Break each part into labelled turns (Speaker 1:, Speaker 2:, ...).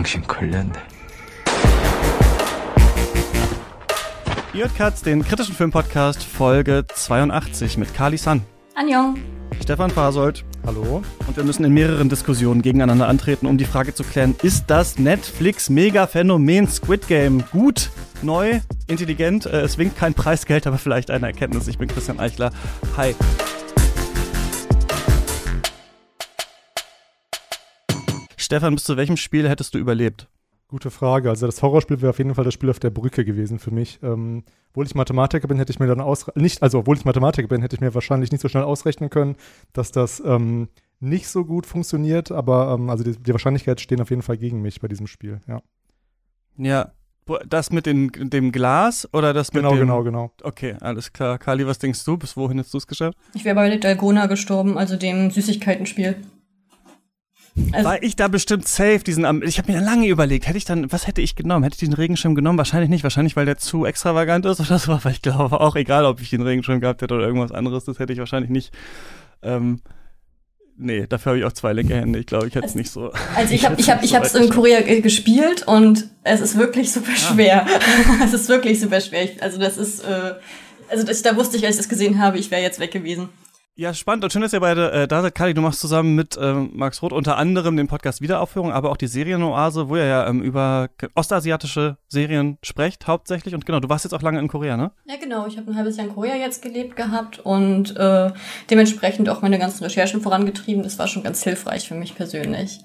Speaker 1: 정신 걸렸네.
Speaker 2: Ihr hört Katz, den kritischen Filmpodcast Folge 82 mit Kali San,
Speaker 3: Anjong.
Speaker 2: Stefan Fasold
Speaker 4: Hallo?
Speaker 2: und wir müssen in mehreren Diskussionen gegeneinander antreten, um die Frage zu klären, ist das Netflix-Mega-Phänomen Squid Game gut, neu, intelligent? Äh, es winkt kein Preisgeld, aber vielleicht eine Erkenntnis. Ich bin Christian Eichler. Hi. Stefan, bis zu welchem Spiel hättest du überlebt?
Speaker 4: Gute Frage. Also das Horrorspiel wäre auf jeden Fall das Spiel auf der Brücke gewesen für mich. Ähm, obwohl ich Mathematiker bin, hätte ich mir dann aus nicht, also obwohl ich Mathematiker bin, hätte ich mir wahrscheinlich nicht so schnell ausrechnen können, dass das ähm, nicht so gut funktioniert. Aber ähm, also die, die Wahrscheinlichkeiten stehen auf jeden Fall gegen mich bei diesem Spiel. Ja.
Speaker 2: Ja, das mit den, dem Glas oder das mit
Speaker 4: Genau,
Speaker 2: dem...
Speaker 4: genau, genau.
Speaker 2: Okay, alles klar. Kali, was denkst du? Bis wohin hättest du es geschafft?
Speaker 3: Ich wäre bei Dalgona gestorben, also dem Süßigkeitenspiel. Also,
Speaker 2: War ich da bestimmt safe, diesen Ich habe mir lange überlegt, hätte ich dann, was hätte ich genommen? Hätte ich den Regenschirm genommen? Wahrscheinlich nicht, wahrscheinlich, weil der zu extravagant ist oder so, aber ich glaube auch, egal ob ich den Regenschirm gehabt hätte oder irgendwas anderes, das hätte ich wahrscheinlich nicht. Ähm, nee, dafür habe ich auch zwei linke Hände. Ich glaube, ich hätte es nicht so.
Speaker 3: also ich habe ich hab, ich hab's
Speaker 2: so weit
Speaker 3: in Korea ge- gespielt und es ist wirklich super schwer. es ist wirklich super schwer. Ich, also das ist, äh, also das, da wusste ich, als ich das gesehen habe, ich wäre jetzt weg gewesen.
Speaker 2: Ja, spannend und schön, dass ihr beide äh, da seid. Kali, du machst zusammen mit ähm, Max Roth unter anderem den Podcast Wiederaufführung, aber auch die Serienoase, wo ihr ja ähm, über ostasiatische Serien sprecht, hauptsächlich. Und genau, du warst jetzt auch lange in Korea, ne?
Speaker 3: Ja, genau. Ich habe ein halbes Jahr in Korea jetzt gelebt gehabt und äh, dementsprechend auch meine ganzen Recherchen vorangetrieben. Das war schon ganz hilfreich für mich persönlich.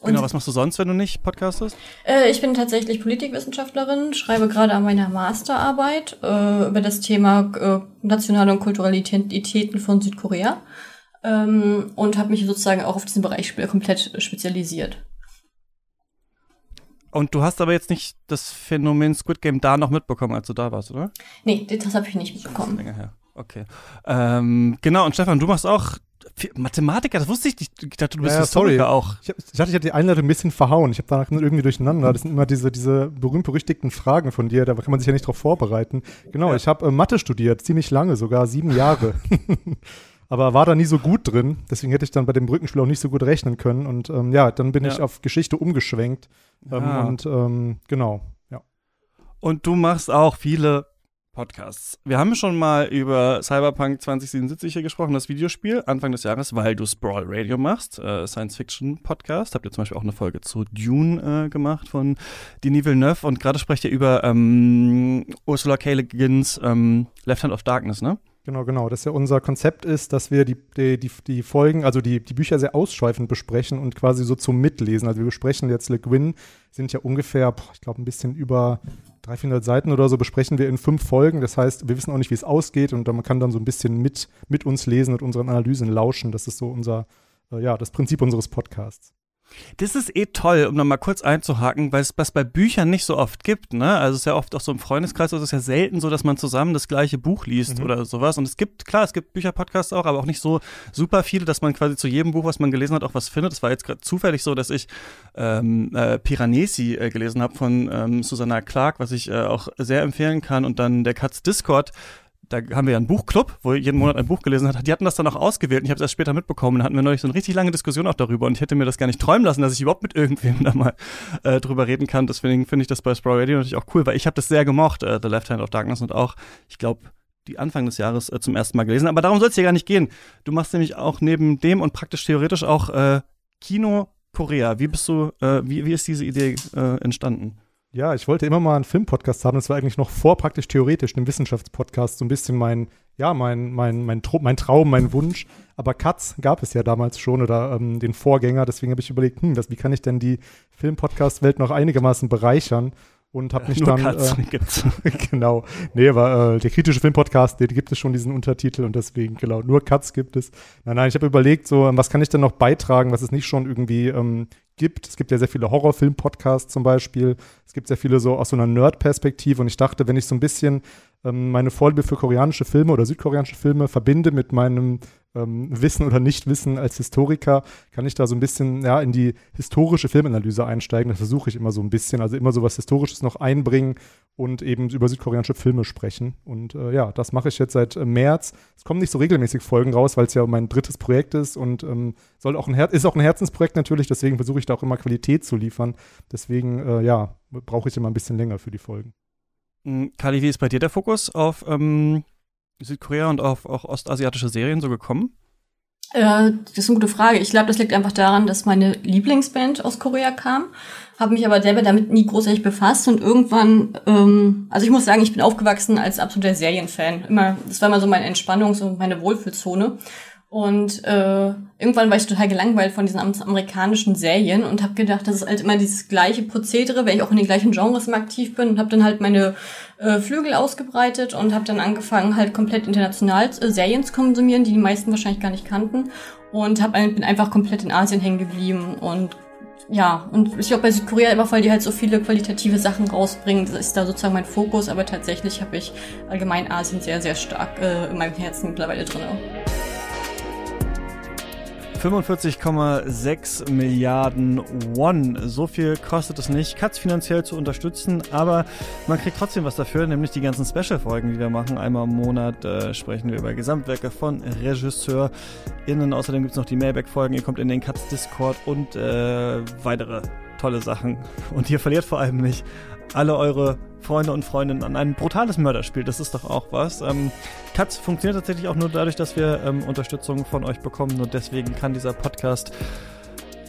Speaker 3: Und
Speaker 2: genau, was machst du sonst, wenn du nicht podcastest?
Speaker 3: Äh, ich bin tatsächlich Politikwissenschaftlerin, schreibe gerade an meiner Masterarbeit äh, über das Thema äh, nationale und kulturelle Identitäten von Südkorea ähm, und habe mich sozusagen auch auf diesen Bereich komplett spezialisiert.
Speaker 2: Und du hast aber jetzt nicht das Phänomen Squid Game da noch mitbekommen, als du da warst, oder?
Speaker 3: Nee, das habe ich nicht mitbekommen.
Speaker 2: Länger her. Okay. Ähm, genau, und Stefan, du machst auch Mathematiker, das wusste ich nicht. Ich dachte, du bist
Speaker 4: Ja, ja, sorry.
Speaker 2: Historiker auch.
Speaker 4: Ich, hab, ich dachte, ich habe die Einleitung ein bisschen verhauen. Ich habe danach irgendwie durcheinander. Das sind immer diese, diese berühmt-berüchtigten Fragen von dir. Da kann man sich ja nicht drauf vorbereiten. Genau,
Speaker 2: Ja.
Speaker 4: ich habe äh, Mathe studiert, ziemlich lange, sogar sieben Jahre. Aber war da nie so gut drin. Deswegen hätte ich dann bei dem Brückenspiel auch nicht so gut rechnen können. Und ähm, ja, dann bin
Speaker 2: Ja.
Speaker 4: ich auf Geschichte umgeschwenkt. Ähm,
Speaker 2: Ah.
Speaker 4: Und ähm, genau, ja.
Speaker 2: Und du machst auch viele Podcasts. Wir haben schon mal über Cyberpunk 2077 hier gesprochen, das Videospiel, Anfang des Jahres, weil du Sprawl Radio machst, äh, Science-Fiction-Podcast. Habt ihr zum Beispiel auch eine Folge zu Dune äh, gemacht von Denis Villeneuve und gerade sprecht ihr über ähm, Ursula K. Le Guins ähm, Left Hand of Darkness, ne?
Speaker 4: Genau, genau. Das ja unser Konzept ist, dass wir die, die, die, die Folgen, also die, die Bücher sehr ausschweifend besprechen und quasi so zum Mitlesen. Also wir besprechen jetzt Le Guin, sind ja ungefähr, boah, ich glaube, ein bisschen über 300, 400 Seiten oder so besprechen wir in fünf Folgen. Das heißt, wir wissen auch nicht, wie es ausgeht und man kann dann so ein bisschen mit, mit uns lesen und unseren Analysen lauschen. Das ist so unser, äh, ja, das Prinzip unseres Podcasts.
Speaker 2: Das ist eh toll, um nochmal kurz einzuhaken, weil es was bei Büchern nicht so oft gibt, ne? Also es ist ja oft auch so im Freundeskreis, also es ist ja selten so, dass man zusammen das gleiche Buch liest
Speaker 4: Mhm.
Speaker 2: oder sowas. Und es gibt, klar, es gibt Bücherpodcasts auch, aber auch nicht so super viele, dass man quasi zu jedem Buch, was man gelesen hat, auch was findet. Es war jetzt gerade zufällig so, dass ich ähm, äh, Piranesi äh, gelesen habe von ähm, Susanna Clark, was ich äh, auch sehr empfehlen kann. Und dann der Katz Discord, da haben wir ja einen Buchclub, wo jeden Monat ein Buch gelesen hat. Die hatten das dann auch ausgewählt und ich habe es erst später mitbekommen. Da hatten wir neulich so eine richtig lange Diskussion auch darüber und ich hätte mir das gar nicht träumen lassen, dass ich überhaupt mit irgendwem da mal äh, drüber reden kann. Deswegen finde ich das bei Sprawl Radio natürlich auch cool, weil ich habe das sehr gemocht, äh, The Left Hand of Darkness und auch, ich glaube, die Anfang des Jahres äh, zum ersten Mal gelesen. Aber darum soll es hier gar nicht gehen. Du machst nämlich auch neben dem und praktisch theoretisch auch äh, Kino Korea. Wie bist du, äh, wie, wie ist diese Idee äh, entstanden?
Speaker 4: Ja, ich wollte immer mal einen Filmpodcast haben. Das war eigentlich noch vor praktisch theoretisch dem Wissenschaftspodcast so ein bisschen mein, ja, mein, mein, mein, Tro mein Traum, mein Wunsch. Aber Katz gab es ja damals schon oder ähm, den Vorgänger. Deswegen habe ich überlegt, hm, was, wie kann ich denn die Filmpodcast-Welt noch einigermaßen bereichern? Und habe mich
Speaker 2: Nur
Speaker 4: dann.
Speaker 2: Katz
Speaker 4: Äh,
Speaker 2: gibt's.
Speaker 4: genau. Nee, aber äh, der kritische Filmpodcast, der, der gibt es schon diesen Untertitel und deswegen, genau, nur Cuts gibt es. Nein, nein, ich habe überlegt, so, ähm, was kann ich denn noch beitragen, was es nicht schon irgendwie ähm, gibt. Es gibt ja sehr viele Horrorfilm-Podcasts zum Beispiel. Es gibt sehr viele so aus so einer Nerd-Perspektive und ich dachte, wenn ich so ein bisschen ähm, meine Vorliebe für koreanische Filme oder südkoreanische Filme verbinde mit meinem ähm, Wissen oder Nichtwissen als Historiker kann ich da so ein bisschen ja, in die historische Filmanalyse einsteigen. Das versuche ich immer so ein bisschen. Also immer so was Historisches noch einbringen und eben über südkoreanische Filme sprechen. Und äh, ja, das mache ich jetzt seit äh, März. Es kommen nicht so regelmäßig Folgen raus, weil es ja mein drittes Projekt ist und ähm, soll auch ein Her ist auch ein Herzensprojekt natürlich. Deswegen versuche ich da auch immer Qualität zu liefern. Deswegen äh, ja, brauche ich immer ein bisschen länger für die Folgen.
Speaker 2: Hm, Kali, wie ist bei dir der Fokus auf ähm, Südkorea und auf auch ostasiatische Serien so gekommen?
Speaker 3: Äh, das ist eine gute Frage. Ich glaube, das liegt einfach daran, dass meine Lieblingsband aus Korea kam. Habe mich aber selber damit nie großartig befasst und irgendwann, ähm, also ich muss sagen, ich bin aufgewachsen als absoluter Serienfan. Immer, das war immer so meine Entspannungs- und meine Wohlfühlzone. Und äh, irgendwann war ich total gelangweilt von diesen amerikanischen Serien und habe gedacht, das ist halt immer dieses gleiche Prozedere, weil ich auch in den gleichen Genres immer aktiv bin und habe dann halt meine äh, Flügel ausgebreitet und habe dann angefangen, halt komplett international äh, Serien zu konsumieren, die die meisten wahrscheinlich gar nicht kannten und hab, bin einfach komplett in Asien hängen geblieben und ja, und ich glaube bei Südkorea immer, weil die halt so viele qualitative Sachen rausbringen, das ist da sozusagen mein Fokus, aber tatsächlich habe ich allgemein Asien sehr, sehr stark äh, in meinem Herzen mittlerweile drin.
Speaker 2: 45,6 Milliarden Won. So viel kostet es nicht, Katz finanziell zu unterstützen, aber man kriegt trotzdem was dafür, nämlich die ganzen Special-Folgen, die wir machen. Einmal im Monat äh, sprechen wir über Gesamtwerke von RegisseurInnen. Außerdem gibt es noch die Mailback-Folgen. Ihr kommt in den Katz Discord und äh, weitere tolle Sachen. Und ihr verliert vor allem nicht alle eure Freunde und Freundinnen an ein brutales Mörderspiel. Das ist doch auch was. Ähm, Katz funktioniert tatsächlich auch nur dadurch, dass wir ähm, Unterstützung von euch bekommen. Nur deswegen kann dieser Podcast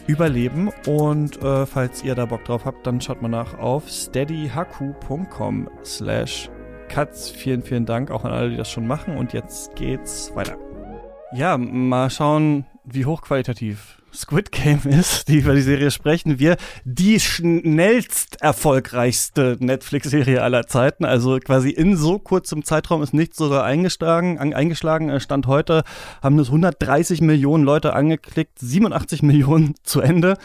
Speaker 2: überleben. Und äh, falls ihr da Bock drauf habt, dann schaut mal nach auf steadyhaku.com slash Katz. Vielen, vielen Dank auch an alle, die das schon machen. Und jetzt geht's weiter. Ja, mal schauen, wie hochqualitativ Squid Game ist, die über die Serie sprechen wir, die schnellst erfolgreichste Netflix-Serie aller Zeiten. Also quasi in so kurzem Zeitraum ist nichts sogar eingeschlagen. eingeschlagen. Äh, Stand heute haben es 130 Millionen Leute angeklickt, 87 Millionen zu Ende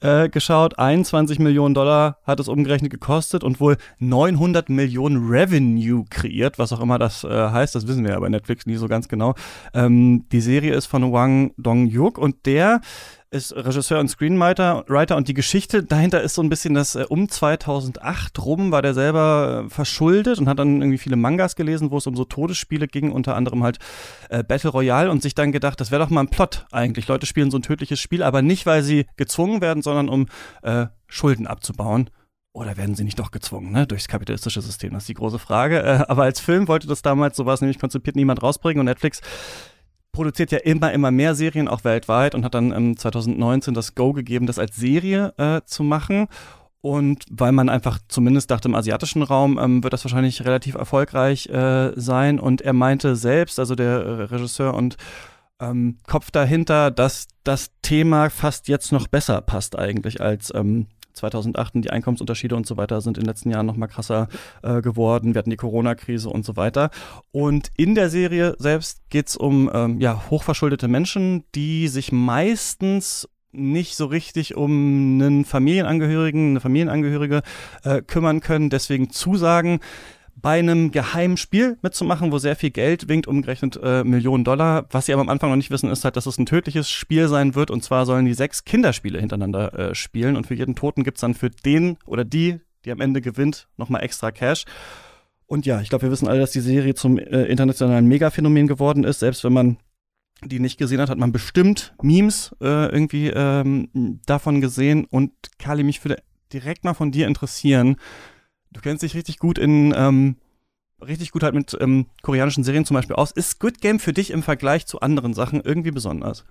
Speaker 2: äh, geschaut, 21 Millionen Dollar hat es umgerechnet gekostet und wohl 900 Millionen Revenue kreiert, was auch immer das äh, heißt. Das wissen wir ja bei Netflix nie so ganz genau. Ähm, die Serie ist von Wang Dong-yuk und der ist Regisseur und Screenwriter Writer, und die Geschichte dahinter ist so ein bisschen, dass äh, um 2008 rum war der selber äh, verschuldet und hat dann irgendwie viele Mangas gelesen, wo es um so Todesspiele ging, unter anderem halt äh, Battle Royale und sich dann gedacht, das wäre doch mal ein Plot eigentlich. Leute spielen so ein tödliches Spiel, aber nicht, weil sie gezwungen werden, sondern um äh, Schulden abzubauen. Oder werden sie nicht doch gezwungen, ne? Durchs kapitalistische System? Das ist die große Frage. Äh, aber als Film wollte das damals, so war es nämlich konzipiert, niemand rausbringen und Netflix produziert ja immer, immer mehr Serien, auch weltweit, und hat dann ähm, 2019 das Go gegeben, das als Serie äh, zu machen. Und weil man einfach zumindest dachte, im asiatischen Raum ähm, wird das wahrscheinlich relativ erfolgreich äh, sein. Und er meinte selbst, also der Regisseur und ähm, Kopf dahinter, dass das Thema fast jetzt noch besser passt eigentlich als ähm, 2008 die Einkommensunterschiede und so weiter sind in den letzten Jahren noch mal krasser äh, geworden. Wir hatten die Corona-Krise und so weiter. Und in der Serie selbst geht es um ähm, ja, hochverschuldete Menschen, die sich meistens nicht so richtig um einen Familienangehörigen, eine Familienangehörige äh, kümmern können, deswegen Zusagen bei einem geheimen Spiel mitzumachen, wo sehr viel Geld winkt, umgerechnet äh, Millionen Dollar. Was sie aber am Anfang noch nicht wissen, ist halt, dass es ein tödliches Spiel sein wird. Und zwar sollen die sechs Kinderspiele hintereinander äh, spielen. Und für jeden Toten gibt's dann für den oder die, die am Ende gewinnt, nochmal extra Cash. Und ja, ich glaube, wir wissen alle, dass die Serie zum äh, internationalen Megaphänomen geworden ist. Selbst wenn man die nicht gesehen hat, hat man bestimmt Memes äh, irgendwie ähm, davon gesehen. Und Kali, mich würde direkt mal von dir interessieren, Du kennst dich richtig gut in, ähm, richtig gut halt mit ähm, koreanischen Serien zum Beispiel aus. Ist Squid Game für dich im Vergleich zu anderen Sachen irgendwie besonders?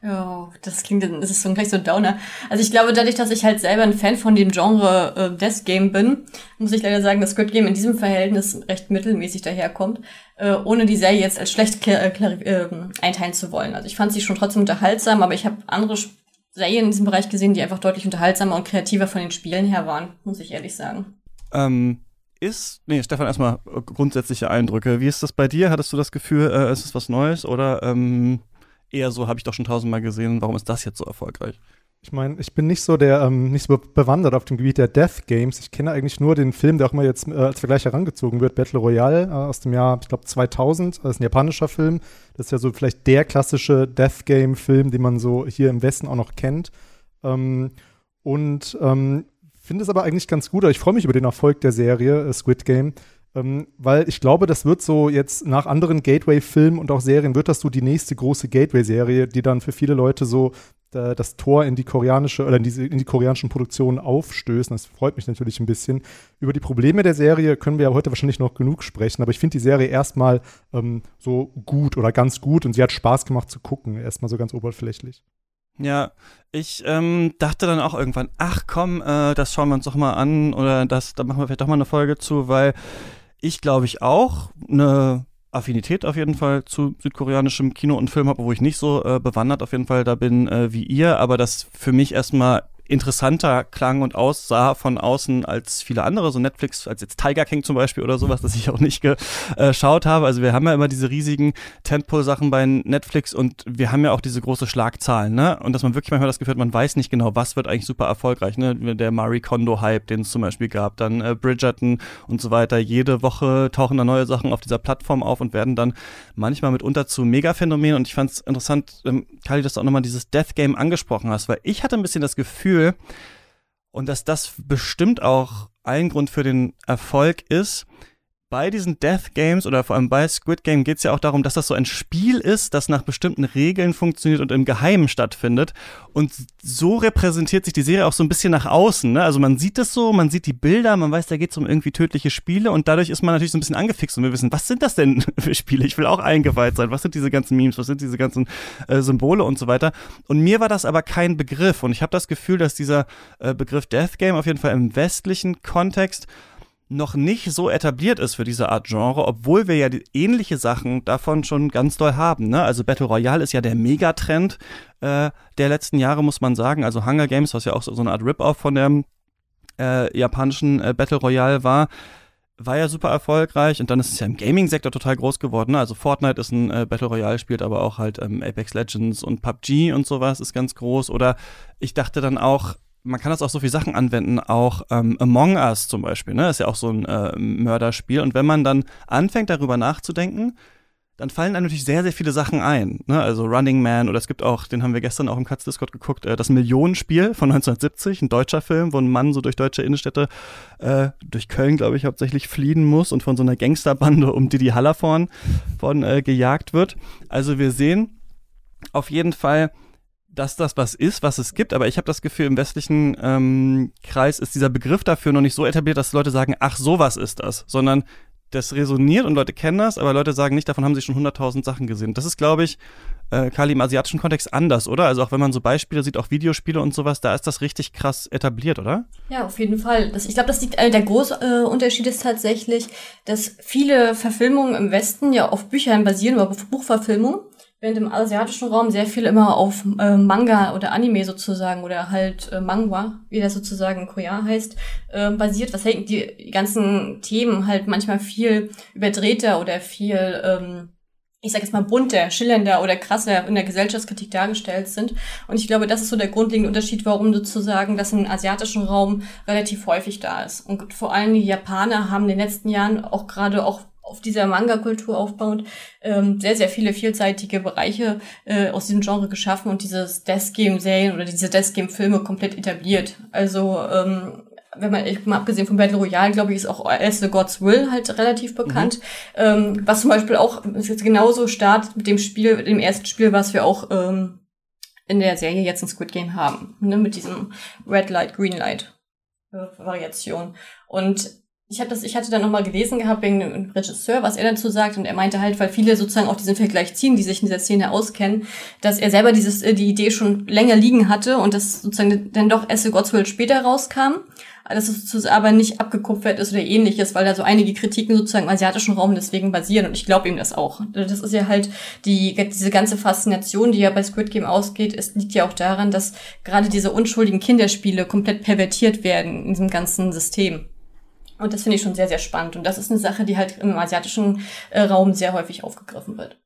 Speaker 3: Ja, das klingt, das ist so gleich so Downer. Also ich glaube, dadurch, dass ich halt selber ein Fan von dem Genre äh, Death Game bin, muss ich leider sagen, dass Squid Game in diesem Verhältnis recht mittelmäßig daherkommt, äh, ohne die Serie jetzt als schlecht äh, äh, einteilen zu wollen. Also ich fand sie schon trotzdem unterhaltsam, aber ich habe andere Serien in diesem Bereich gesehen, die einfach deutlich unterhaltsamer und kreativer von den Spielen her waren, muss ich ehrlich sagen.
Speaker 2: Ähm, ist, nee, Stefan, erstmal äh, grundsätzliche Eindrücke. Wie ist das bei dir? Hattest du das Gefühl, äh, ist es was Neues oder ähm, eher so, habe ich doch schon tausendmal gesehen, warum ist das jetzt so erfolgreich?
Speaker 4: Ich meine, ich bin nicht so der, ähm, nicht so bewandert auf dem Gebiet der Death Games. Ich kenne eigentlich nur den Film, der auch immer jetzt äh, als Vergleich herangezogen wird, Battle Royale äh, aus dem Jahr, ich glaube 2000. Das ist ein japanischer Film. Das ist ja so vielleicht der klassische Death Game Film, den man so hier im Westen auch noch kennt. Ähm, und ähm, finde es aber eigentlich ganz gut. Ich freue mich über den Erfolg der Serie äh, Squid Game. Ähm, weil ich glaube, das wird so jetzt nach anderen Gateway-Filmen und auch Serien, wird das so die nächste große Gateway-Serie, die dann für viele Leute so äh, das Tor in die koreanische oder in, diese, in die koreanischen Produktionen aufstößen. Das freut mich natürlich ein bisschen. Über die Probleme der Serie können wir ja heute wahrscheinlich noch genug sprechen, aber ich finde die Serie erstmal ähm, so gut oder ganz gut und sie hat Spaß gemacht zu gucken, erstmal so ganz oberflächlich.
Speaker 2: Ja, ich ähm, dachte dann auch irgendwann, ach komm, äh, das schauen wir uns doch mal an oder das, da machen wir vielleicht doch mal eine Folge zu, weil ich glaube ich auch eine Affinität auf jeden Fall zu südkoreanischem Kino und Film habe, wo ich nicht so äh, bewandert auf jeden Fall da bin äh, wie ihr, aber das für mich erstmal interessanter klang und aussah von außen als viele andere, so Netflix, als jetzt Tiger King zum Beispiel oder sowas, das ich auch nicht geschaut habe. Also wir haben ja immer diese riesigen Tentpole-Sachen bei Netflix und wir haben ja auch diese große Schlagzahlen, ne? Und dass man wirklich manchmal das Gefühl hat, man weiß nicht genau, was wird eigentlich super erfolgreich, ne? Der Marie Kondo-Hype, den es zum Beispiel gab, dann äh, Bridgerton und so weiter. Jede Woche tauchen da neue Sachen auf dieser Plattform auf und werden dann manchmal mitunter zu Megaphänomenen. Und ich fand es interessant, ähm, Kali, dass du auch nochmal dieses Death Game angesprochen hast, weil ich hatte ein bisschen das Gefühl, Gefühl, und dass das bestimmt auch ein Grund für den Erfolg ist, bei diesen Death Games oder vor allem bei Squid Game geht es ja auch darum, dass das so ein Spiel ist, das nach bestimmten Regeln funktioniert und im Geheimen stattfindet. Und so repräsentiert sich die Serie auch so ein bisschen nach außen. Ne? Also man sieht es so, man sieht die Bilder, man weiß, da geht es um irgendwie tödliche Spiele und dadurch ist man natürlich so ein bisschen angefixt und wir wissen, was sind das denn für Spiele? Ich will auch eingeweiht sein. Was sind diese ganzen Memes? Was sind diese ganzen äh, Symbole und so weiter? Und mir war das aber kein Begriff und ich habe das Gefühl, dass dieser äh, Begriff Death Game auf jeden Fall im westlichen Kontext noch nicht so etabliert ist für diese Art Genre, obwohl wir ja ähnliche Sachen davon schon ganz doll haben. Ne? Also Battle Royale ist ja der Megatrend äh, der letzten Jahre, muss man sagen. Also Hunger Games, was ja auch so, so eine Art Rip-Off von dem äh, japanischen äh, Battle Royale war, war ja super erfolgreich und dann ist es ja im Gaming-Sektor total groß geworden. Ne? Also Fortnite ist ein äh, Battle Royale, spielt aber auch halt ähm, Apex Legends und PUBG und sowas ist ganz groß. Oder ich dachte dann auch, man kann das auch so viele Sachen anwenden, auch ähm, Among Us zum Beispiel, ne? Ist ja auch so ein äh, Mörderspiel. Und wenn man dann anfängt, darüber nachzudenken, dann fallen einem natürlich sehr, sehr viele Sachen ein. Ne? Also Running Man oder es gibt auch, den haben wir gestern auch im Katz Discord geguckt, äh, das Millionenspiel von 1970, ein deutscher Film, wo ein Mann so durch deutsche Innenstädte, äh, durch Köln, glaube ich, hauptsächlich fliehen muss und von so einer Gangsterbande um Didi Hallervorn von äh, gejagt wird. Also wir sehen auf jeden Fall, dass das was ist, was es gibt, aber ich habe das Gefühl, im westlichen ähm, Kreis ist dieser Begriff dafür noch nicht so etabliert, dass Leute sagen, ach, sowas ist das, sondern das resoniert und Leute kennen das, aber Leute sagen nicht, davon haben sie schon hunderttausend Sachen gesehen. Das ist, glaube ich, äh, Kali, im asiatischen Kontext anders, oder? Also auch wenn man so Beispiele sieht, auch Videospiele und sowas, da ist das richtig krass etabliert, oder?
Speaker 3: Ja, auf jeden Fall. Das, ich glaube, das liegt, äh, der große äh, Unterschied ist tatsächlich, dass viele Verfilmungen im Westen ja auf Büchern basieren oder auf Buchverfilmungen während im asiatischen Raum sehr viel immer auf äh, Manga oder Anime sozusagen oder halt äh, Mangwa, wie das sozusagen in Korea heißt, äh, basiert, was halt die, die ganzen Themen halt manchmal viel überdrehter oder viel, ähm, ich sag jetzt mal bunter, schillernder oder krasser in der Gesellschaftskritik dargestellt sind. Und ich glaube, das ist so der grundlegende Unterschied, warum sozusagen das im asiatischen Raum relativ häufig da ist. Und vor allem die Japaner haben in den letzten Jahren auch gerade auch auf dieser Manga-Kultur aufbauend ähm, sehr, sehr viele vielseitige Bereiche äh, aus diesem Genre geschaffen und dieses Death Game-Serien oder diese Death Game-Filme komplett etabliert. Also ähm, wenn man, ich, mal abgesehen von Battle Royale, glaube ich, ist auch As the God's Will halt relativ bekannt. Mhm. Ähm, was zum Beispiel auch ist jetzt genauso startet mit dem Spiel, dem ersten Spiel, was wir auch ähm, in der Serie jetzt in Squid Game haben. Ne, mit diesem Red Light, Green Light äh, Variation. Und ich habe das, ich hatte dann nochmal gelesen gehabt wegen dem Regisseur, was er dazu sagt, und er meinte halt, weil viele sozusagen auch diesen Vergleich ziehen, die sich in dieser Szene auskennen, dass er selber dieses, äh, die Idee schon länger liegen hatte und das sozusagen dann doch Esse Godswill später rauskam, dass es aber nicht abgekupfert ist oder ähnliches, weil da so einige Kritiken sozusagen im asiatischen Raum deswegen basieren und ich glaube ihm das auch. Das ist ja halt die, diese ganze Faszination, die ja bei Squid Game ausgeht, es liegt ja auch daran, dass gerade diese unschuldigen Kinderspiele komplett pervertiert werden in diesem ganzen System. Und das finde ich schon sehr, sehr spannend. Und das ist eine Sache, die halt im asiatischen äh, Raum sehr häufig aufgegriffen wird.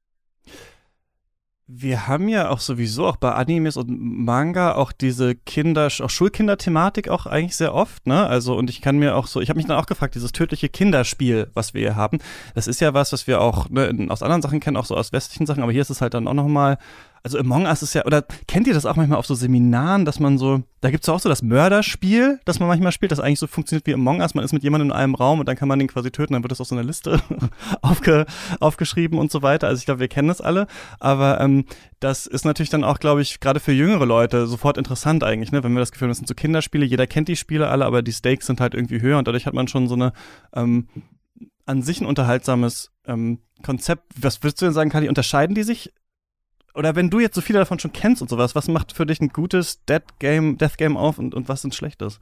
Speaker 2: wir haben ja auch sowieso auch bei Animes und Manga auch diese Kinder, auch Schulkinderthematik auch eigentlich sehr oft, ne? Also und ich kann mir auch so, ich habe mich dann auch gefragt, dieses tödliche Kinderspiel, was wir hier haben, das ist ja was, was wir auch ne, aus anderen Sachen kennen, auch so aus westlichen Sachen, aber hier ist es halt dann auch nochmal also Among Us ist ja, oder kennt ihr das auch manchmal auf so Seminaren, dass man so, da gibt's auch so das Mörderspiel, das man manchmal spielt, das eigentlich so funktioniert wie Among Us. Man ist mit jemandem in einem Raum und dann kann man den quasi töten, dann wird das auf so einer Liste aufge, aufgeschrieben und so weiter. Also ich glaube, wir kennen das alle. Aber ähm, das ist natürlich dann auch, glaube ich, gerade für jüngere Leute sofort interessant eigentlich, ne? Wenn wir das Gefühl haben, das sind so Kinderspiele, jeder kennt die Spiele alle, aber die Stakes sind halt irgendwie höher und dadurch hat man schon so eine ähm, an sich ein unterhaltsames ähm, Konzept. Was würdest du denn sagen, Kali? Unterscheiden die sich oder wenn du jetzt so viele davon schon kennst und sowas, was macht für dich ein gutes Dead Game, Death Game auf und, und was ein schlechtes?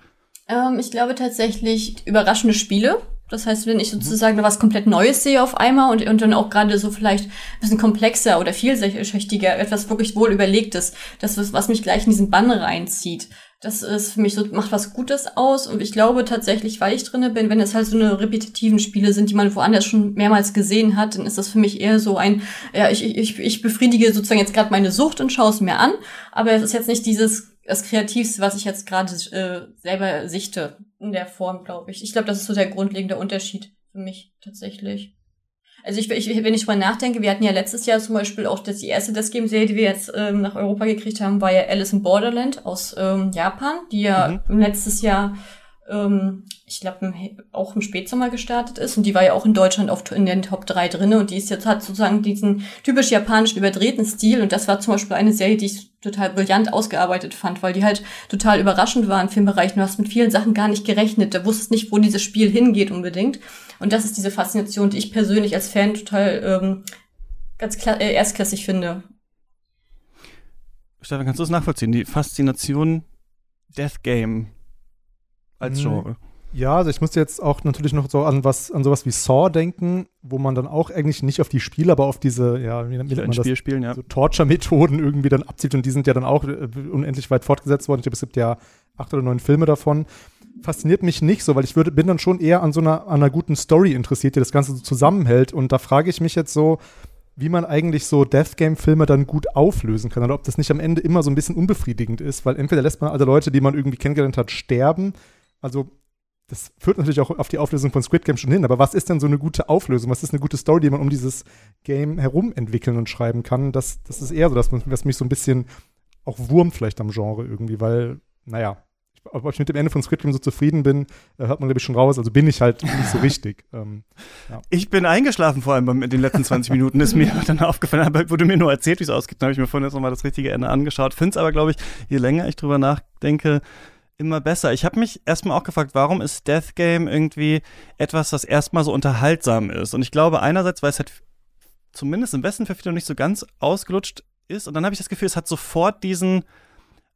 Speaker 3: Ähm, ich glaube tatsächlich überraschende Spiele. Das heißt, wenn ich sozusagen mhm. was komplett Neues sehe auf einmal und, und dann auch gerade so vielleicht ein bisschen komplexer oder vielschichtiger, etwas wirklich wohl überlegtes, das was mich gleich in diesen Bann reinzieht. Das ist für mich so, macht was Gutes aus. Und ich glaube tatsächlich, weil ich drinne bin, wenn es halt so eine repetitiven Spiele sind, die man woanders schon mehrmals gesehen hat, dann ist das für mich eher so ein, ja, ich, ich, ich befriedige sozusagen jetzt gerade meine Sucht und schaue es mir an. Aber es ist jetzt nicht dieses, das Kreativste, was ich jetzt gerade äh, selber sichte in der Form, glaube ich. Ich glaube, das ist so der grundlegende Unterschied für mich tatsächlich. Also ich, ich, wenn ich drüber nachdenke, wir hatten ja letztes Jahr zum Beispiel auch das, die erste Death Game Serie, die wir jetzt ähm, nach Europa gekriegt haben, war ja Alice in Borderland aus ähm, Japan, die ja mhm. letztes Jahr ähm, ich glaube, auch im Spätsommer gestartet ist. Und die war ja auch in Deutschland oft in den Top 3 drinne. Und die ist jetzt hat sozusagen diesen typisch japanischen überdrehten Stil. Und das war zum Beispiel eine Serie, die ich total brillant ausgearbeitet fand, weil die halt total überraschend war im Filmbereich. Du hast mit vielen Sachen gar nicht gerechnet. Du wusstest nicht, wo dieses Spiel hingeht unbedingt. Und das ist diese Faszination, die ich persönlich als Fan total ähm, ganz klar, äh, erstklassig finde.
Speaker 2: Stefan, kannst du das nachvollziehen? Die Faszination Death Game als mhm. Genre.
Speaker 4: Ja, also ich musste jetzt auch natürlich noch so an was, an sowas wie Saw denken, wo man dann auch eigentlich nicht auf die Spiele, aber auf diese, ja, wie nennt man
Speaker 2: das? Spielen, ja.
Speaker 4: So Torture-Methoden irgendwie dann abzieht und die sind ja dann auch äh, unendlich weit fortgesetzt worden. Ich glaube, es gibt ja acht oder neun Filme davon. Fasziniert mich nicht so, weil ich würde, bin dann schon eher an so einer, an einer guten Story interessiert, die das Ganze so zusammenhält. Und da frage ich mich jetzt so, wie man eigentlich so Death Game-Filme dann gut auflösen kann oder ob das nicht am Ende immer so ein bisschen unbefriedigend ist, weil entweder lässt man alle Leute, die man irgendwie kennengelernt hat, sterben also das führt natürlich auch auf die Auflösung von Squid Game schon hin, aber was ist denn so eine gute Auflösung? Was ist eine gute Story, die man um dieses Game herum entwickeln und schreiben kann? Das, das ist eher so, dass man, was mich so ein bisschen auch wurmt vielleicht am Genre irgendwie, weil, naja, ob ich mit dem Ende von Squid Game so zufrieden bin, äh, hört man, glaube ich, schon raus. Also bin ich halt nicht so richtig. Ähm,
Speaker 2: ja. Ich bin eingeschlafen vor allem in den letzten 20 Minuten, ist mir dann aufgefallen, aber wurde mir nur erzählt, wie es ausgeht. Dann habe ich mir vorhin jetzt nochmal das richtige Ende angeschaut. Finde es aber, glaube ich, je länger ich drüber nachdenke, immer besser. Ich habe mich erstmal auch gefragt, warum ist Death Game irgendwie etwas, das erstmal so unterhaltsam ist? Und ich glaube einerseits, weil es halt zumindest im Westen für viele noch nicht so ganz ausgelutscht ist. Und dann habe ich das Gefühl, es hat sofort diesen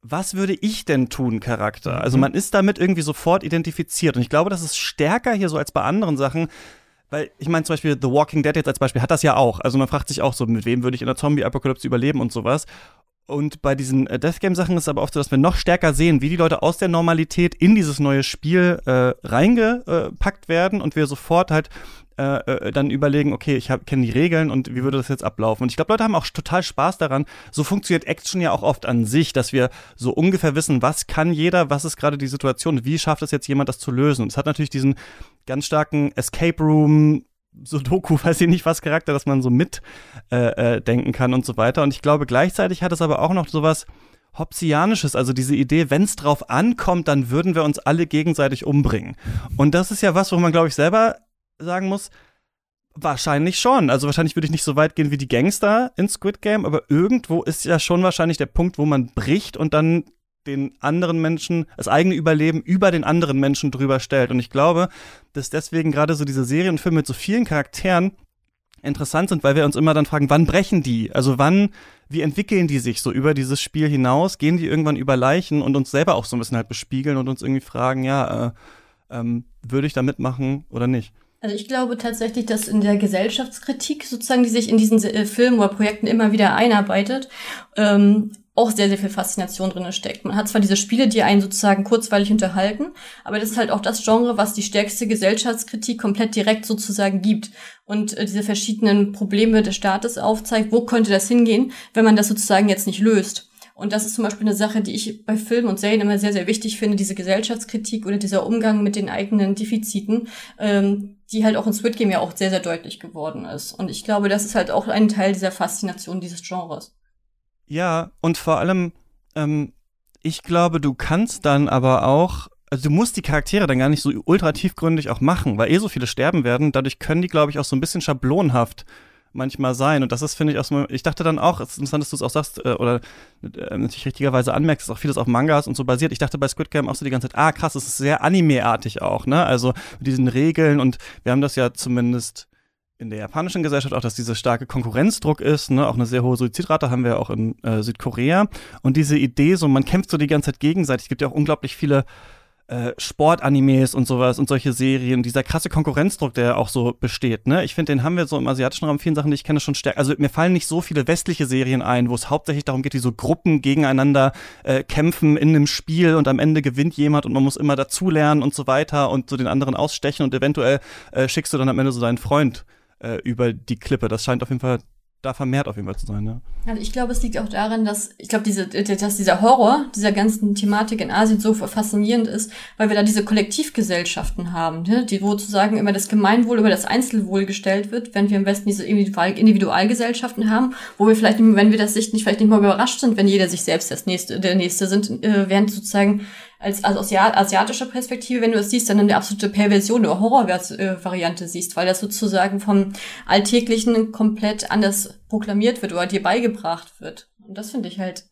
Speaker 2: was würde ich denn tun Charakter. Also mhm. man ist damit irgendwie sofort identifiziert. Und ich glaube, das ist stärker hier so als bei anderen Sachen. Weil ich meine zum Beispiel The Walking Dead jetzt als Beispiel hat das ja auch. Also man fragt sich auch so, mit wem würde ich in der Zombie-Apokalypse überleben und sowas. Und bei diesen äh, Death Game Sachen ist es aber oft so, dass wir noch stärker sehen, wie die Leute aus der Normalität in dieses neue Spiel äh, reingepackt werden und wir sofort halt äh, äh, dann überlegen, okay, ich kenne die Regeln und wie würde das jetzt ablaufen? Und ich glaube, Leute haben auch total Spaß daran. So funktioniert Action ja auch oft an sich, dass wir so ungefähr wissen, was kann jeder, was ist gerade die Situation, wie schafft es jetzt jemand, das zu lösen? Und es hat natürlich diesen ganz starken Escape Room Sudoku, weiß ich nicht was Charakter, dass man so mitdenken äh, äh, kann und so weiter. Und ich glaube, gleichzeitig hat es aber auch noch sowas Hobbesianisches, also diese Idee, wenn es drauf ankommt, dann würden wir uns alle gegenseitig umbringen. Und das ist ja was, wo man, glaube ich, selber sagen muss, Wahrscheinlich schon. Also wahrscheinlich würde ich nicht so weit gehen wie die Gangster in Squid Game, aber irgendwo ist ja schon wahrscheinlich der Punkt, wo man bricht und dann den anderen Menschen, das eigene Überleben über den anderen Menschen drüber stellt. Und ich glaube, dass deswegen gerade so diese Serienfilme mit so vielen Charakteren interessant sind, weil wir uns immer dann fragen, wann brechen die? Also wann, wie entwickeln die sich so über dieses Spiel hinaus? Gehen die irgendwann über Leichen und uns selber auch so ein bisschen halt bespiegeln und uns irgendwie fragen, ja, äh, ähm, würde ich da mitmachen oder nicht?
Speaker 3: Also ich glaube tatsächlich, dass in der Gesellschaftskritik sozusagen, die sich in diesen äh, Filmen oder Projekten immer wieder einarbeitet, ähm, auch sehr, sehr viel Faszination drin steckt. Man hat zwar diese Spiele, die einen sozusagen kurzweilig unterhalten, aber das ist halt auch das Genre, was die stärkste Gesellschaftskritik komplett direkt sozusagen gibt und äh, diese verschiedenen Probleme des Staates aufzeigt. Wo könnte das hingehen, wenn man das sozusagen jetzt nicht löst? Und das ist zum Beispiel eine Sache, die ich bei Filmen und Serien immer sehr, sehr wichtig finde, diese Gesellschaftskritik oder dieser Umgang mit den eigenen Defiziten, ähm, die halt auch in Squid Game ja auch sehr, sehr deutlich geworden ist. Und ich glaube, das ist halt auch ein Teil dieser Faszination dieses Genres.
Speaker 2: Ja, und vor allem, ähm, ich glaube, du kannst dann aber auch also du musst die Charaktere dann gar nicht so ultra tiefgründig auch machen, weil eh so viele sterben werden. Dadurch können die, glaube ich, auch so ein bisschen schablonhaft manchmal sein. Und das ist, finde ich, auch so, ich dachte dann auch, es ist interessant, dass du es auch sagst, äh, oder äh, natürlich richtigerweise anmerkst, dass auch vieles auf Mangas und so basiert. Ich dachte bei Squid Game auch so die ganze Zeit, ah krass, es ist sehr anime-artig auch, ne? Also mit diesen Regeln und wir haben das ja zumindest in der japanischen Gesellschaft auch, dass dieser starke Konkurrenzdruck ist, ne? auch eine sehr hohe Suizidrate haben wir auch in äh, Südkorea. Und diese Idee, so man kämpft so die ganze Zeit gegenseitig, es gibt ja auch unglaublich viele äh, Sportanimes und sowas und solche Serien, dieser krasse Konkurrenzdruck, der auch so besteht, ne? Ich finde, den haben wir so im asiatischen Raum vielen Sachen, die ich kenne, schon stärker. Also mir fallen nicht so viele westliche Serien ein, wo es hauptsächlich darum geht, wie so Gruppen gegeneinander äh, kämpfen in einem Spiel und am Ende gewinnt jemand und man muss immer dazulernen und so weiter und so den anderen ausstechen und eventuell äh, schickst du dann am Ende so deinen Freund äh, über die Klippe. Das scheint auf jeden Fall da vermehrt auf jeden Fall zu sein, ja.
Speaker 3: Also ich glaube, es liegt auch daran, dass ich glaube, diese, dass dieser Horror dieser ganzen Thematik in Asien so faszinierend ist, weil wir da diese Kollektivgesellschaften haben, ne? die sozusagen immer das Gemeinwohl über das Einzelwohl gestellt wird, wenn wir im Westen diese Individualgesellschaften haben, wo wir vielleicht, wenn wir das nicht vielleicht nicht mal überrascht sind, wenn jeder sich selbst das nächste, der nächste sind, äh, während sozusagen als, aus asiatischer Perspektive, wenn du es siehst, dann eine absolute Perversion oder Horrorvariante siehst, weil das sozusagen vom Alltäglichen komplett anders proklamiert wird oder dir beigebracht wird. Und das finde ich halt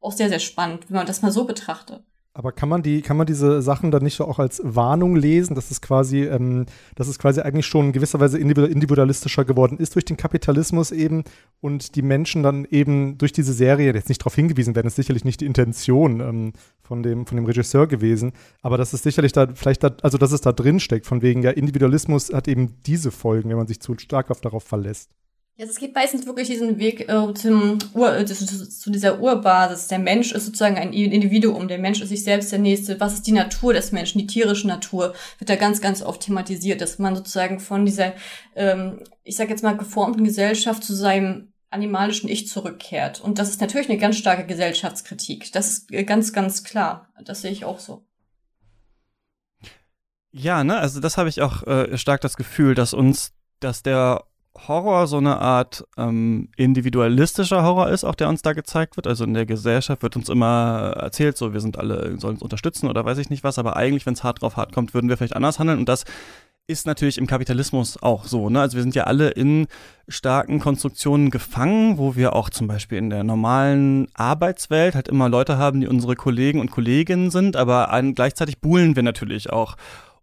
Speaker 3: auch sehr, sehr spannend, wenn man das mal so betrachtet.
Speaker 4: Aber kann man die, kann man diese Sachen dann nicht auch als Warnung lesen, dass es quasi, ähm, dass es quasi eigentlich schon in gewisser Weise individualistischer geworden ist durch den Kapitalismus eben und die Menschen dann eben durch diese Serie jetzt nicht darauf hingewiesen werden, ist sicherlich nicht die Intention ähm, von dem, von dem Regisseur gewesen, aber dass es sicherlich da vielleicht da, also dass es da drin steckt, von wegen ja, Individualismus hat eben diese Folgen, wenn man sich zu stark auf darauf verlässt.
Speaker 3: Ja, es geht meistens wirklich diesen Weg äh, zum Ur, äh, zu, zu, dieser Urbasis. Der Mensch ist sozusagen ein Individuum, der Mensch ist sich selbst der Nächste. Was ist die Natur des Menschen, die tierische Natur, wird da ganz, ganz oft thematisiert, dass man sozusagen von dieser, ähm, ich sag jetzt mal, geformten Gesellschaft zu seinem animalischen Ich zurückkehrt. Und das ist natürlich eine ganz starke Gesellschaftskritik. Das ist äh, ganz, ganz klar. Das sehe ich auch so.
Speaker 2: Ja, ne, also das habe ich auch äh, stark das Gefühl, dass uns, dass der Horror so eine Art ähm, individualistischer Horror ist, auch der uns da gezeigt wird. Also in der Gesellschaft wird uns immer erzählt, so wir sind alle, sollen uns unterstützen oder weiß ich nicht was, aber eigentlich, wenn es hart drauf hart kommt, würden wir vielleicht anders handeln und das ist natürlich im Kapitalismus auch so. Ne? Also wir sind ja alle in starken Konstruktionen gefangen, wo wir auch zum Beispiel in der normalen Arbeitswelt halt immer Leute haben, die unsere Kollegen und Kolleginnen sind, aber gleichzeitig buhlen wir natürlich auch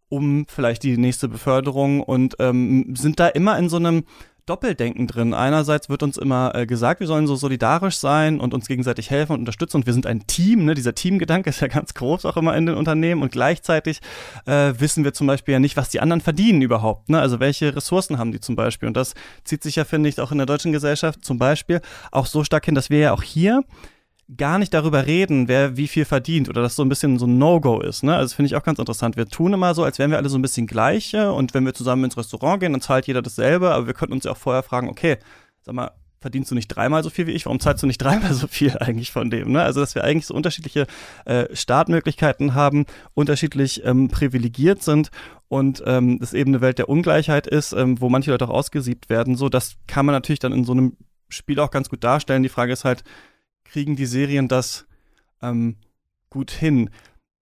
Speaker 2: um vielleicht die nächste Beförderung und ähm, sind da immer in so einem Doppeldenken drin. Einerseits wird uns immer äh, gesagt, wir sollen so solidarisch sein und uns gegenseitig helfen und unterstützen und wir sind ein Team. Ne? Dieser Teamgedanke ist ja ganz groß auch immer in den Unternehmen und gleichzeitig äh, wissen wir zum Beispiel ja nicht, was die anderen verdienen überhaupt. Ne? Also welche Ressourcen haben die zum Beispiel? Und das zieht sich ja, finde ich, auch in der deutschen Gesellschaft zum Beispiel auch so stark hin, dass wir ja auch hier gar nicht darüber reden, wer wie viel verdient oder dass so ein bisschen so ein No-Go ist. Ne? Also das finde ich auch ganz interessant. Wir tun immer so, als wären wir alle so ein bisschen gleiche und wenn wir zusammen ins Restaurant gehen, dann zahlt jeder dasselbe, aber wir könnten uns ja auch vorher fragen, okay, sag mal, verdienst du nicht dreimal so viel wie ich? Warum zahlst du nicht dreimal so viel eigentlich von dem? Ne? Also, dass wir eigentlich so unterschiedliche äh, Startmöglichkeiten haben, unterschiedlich ähm, privilegiert sind und ähm, es eben eine Welt der Ungleichheit ist, ähm, wo manche Leute auch ausgesiebt werden. So, das kann man natürlich dann in so einem Spiel auch ganz gut darstellen. Die Frage ist halt, kriegen die Serien das ähm, gut hin.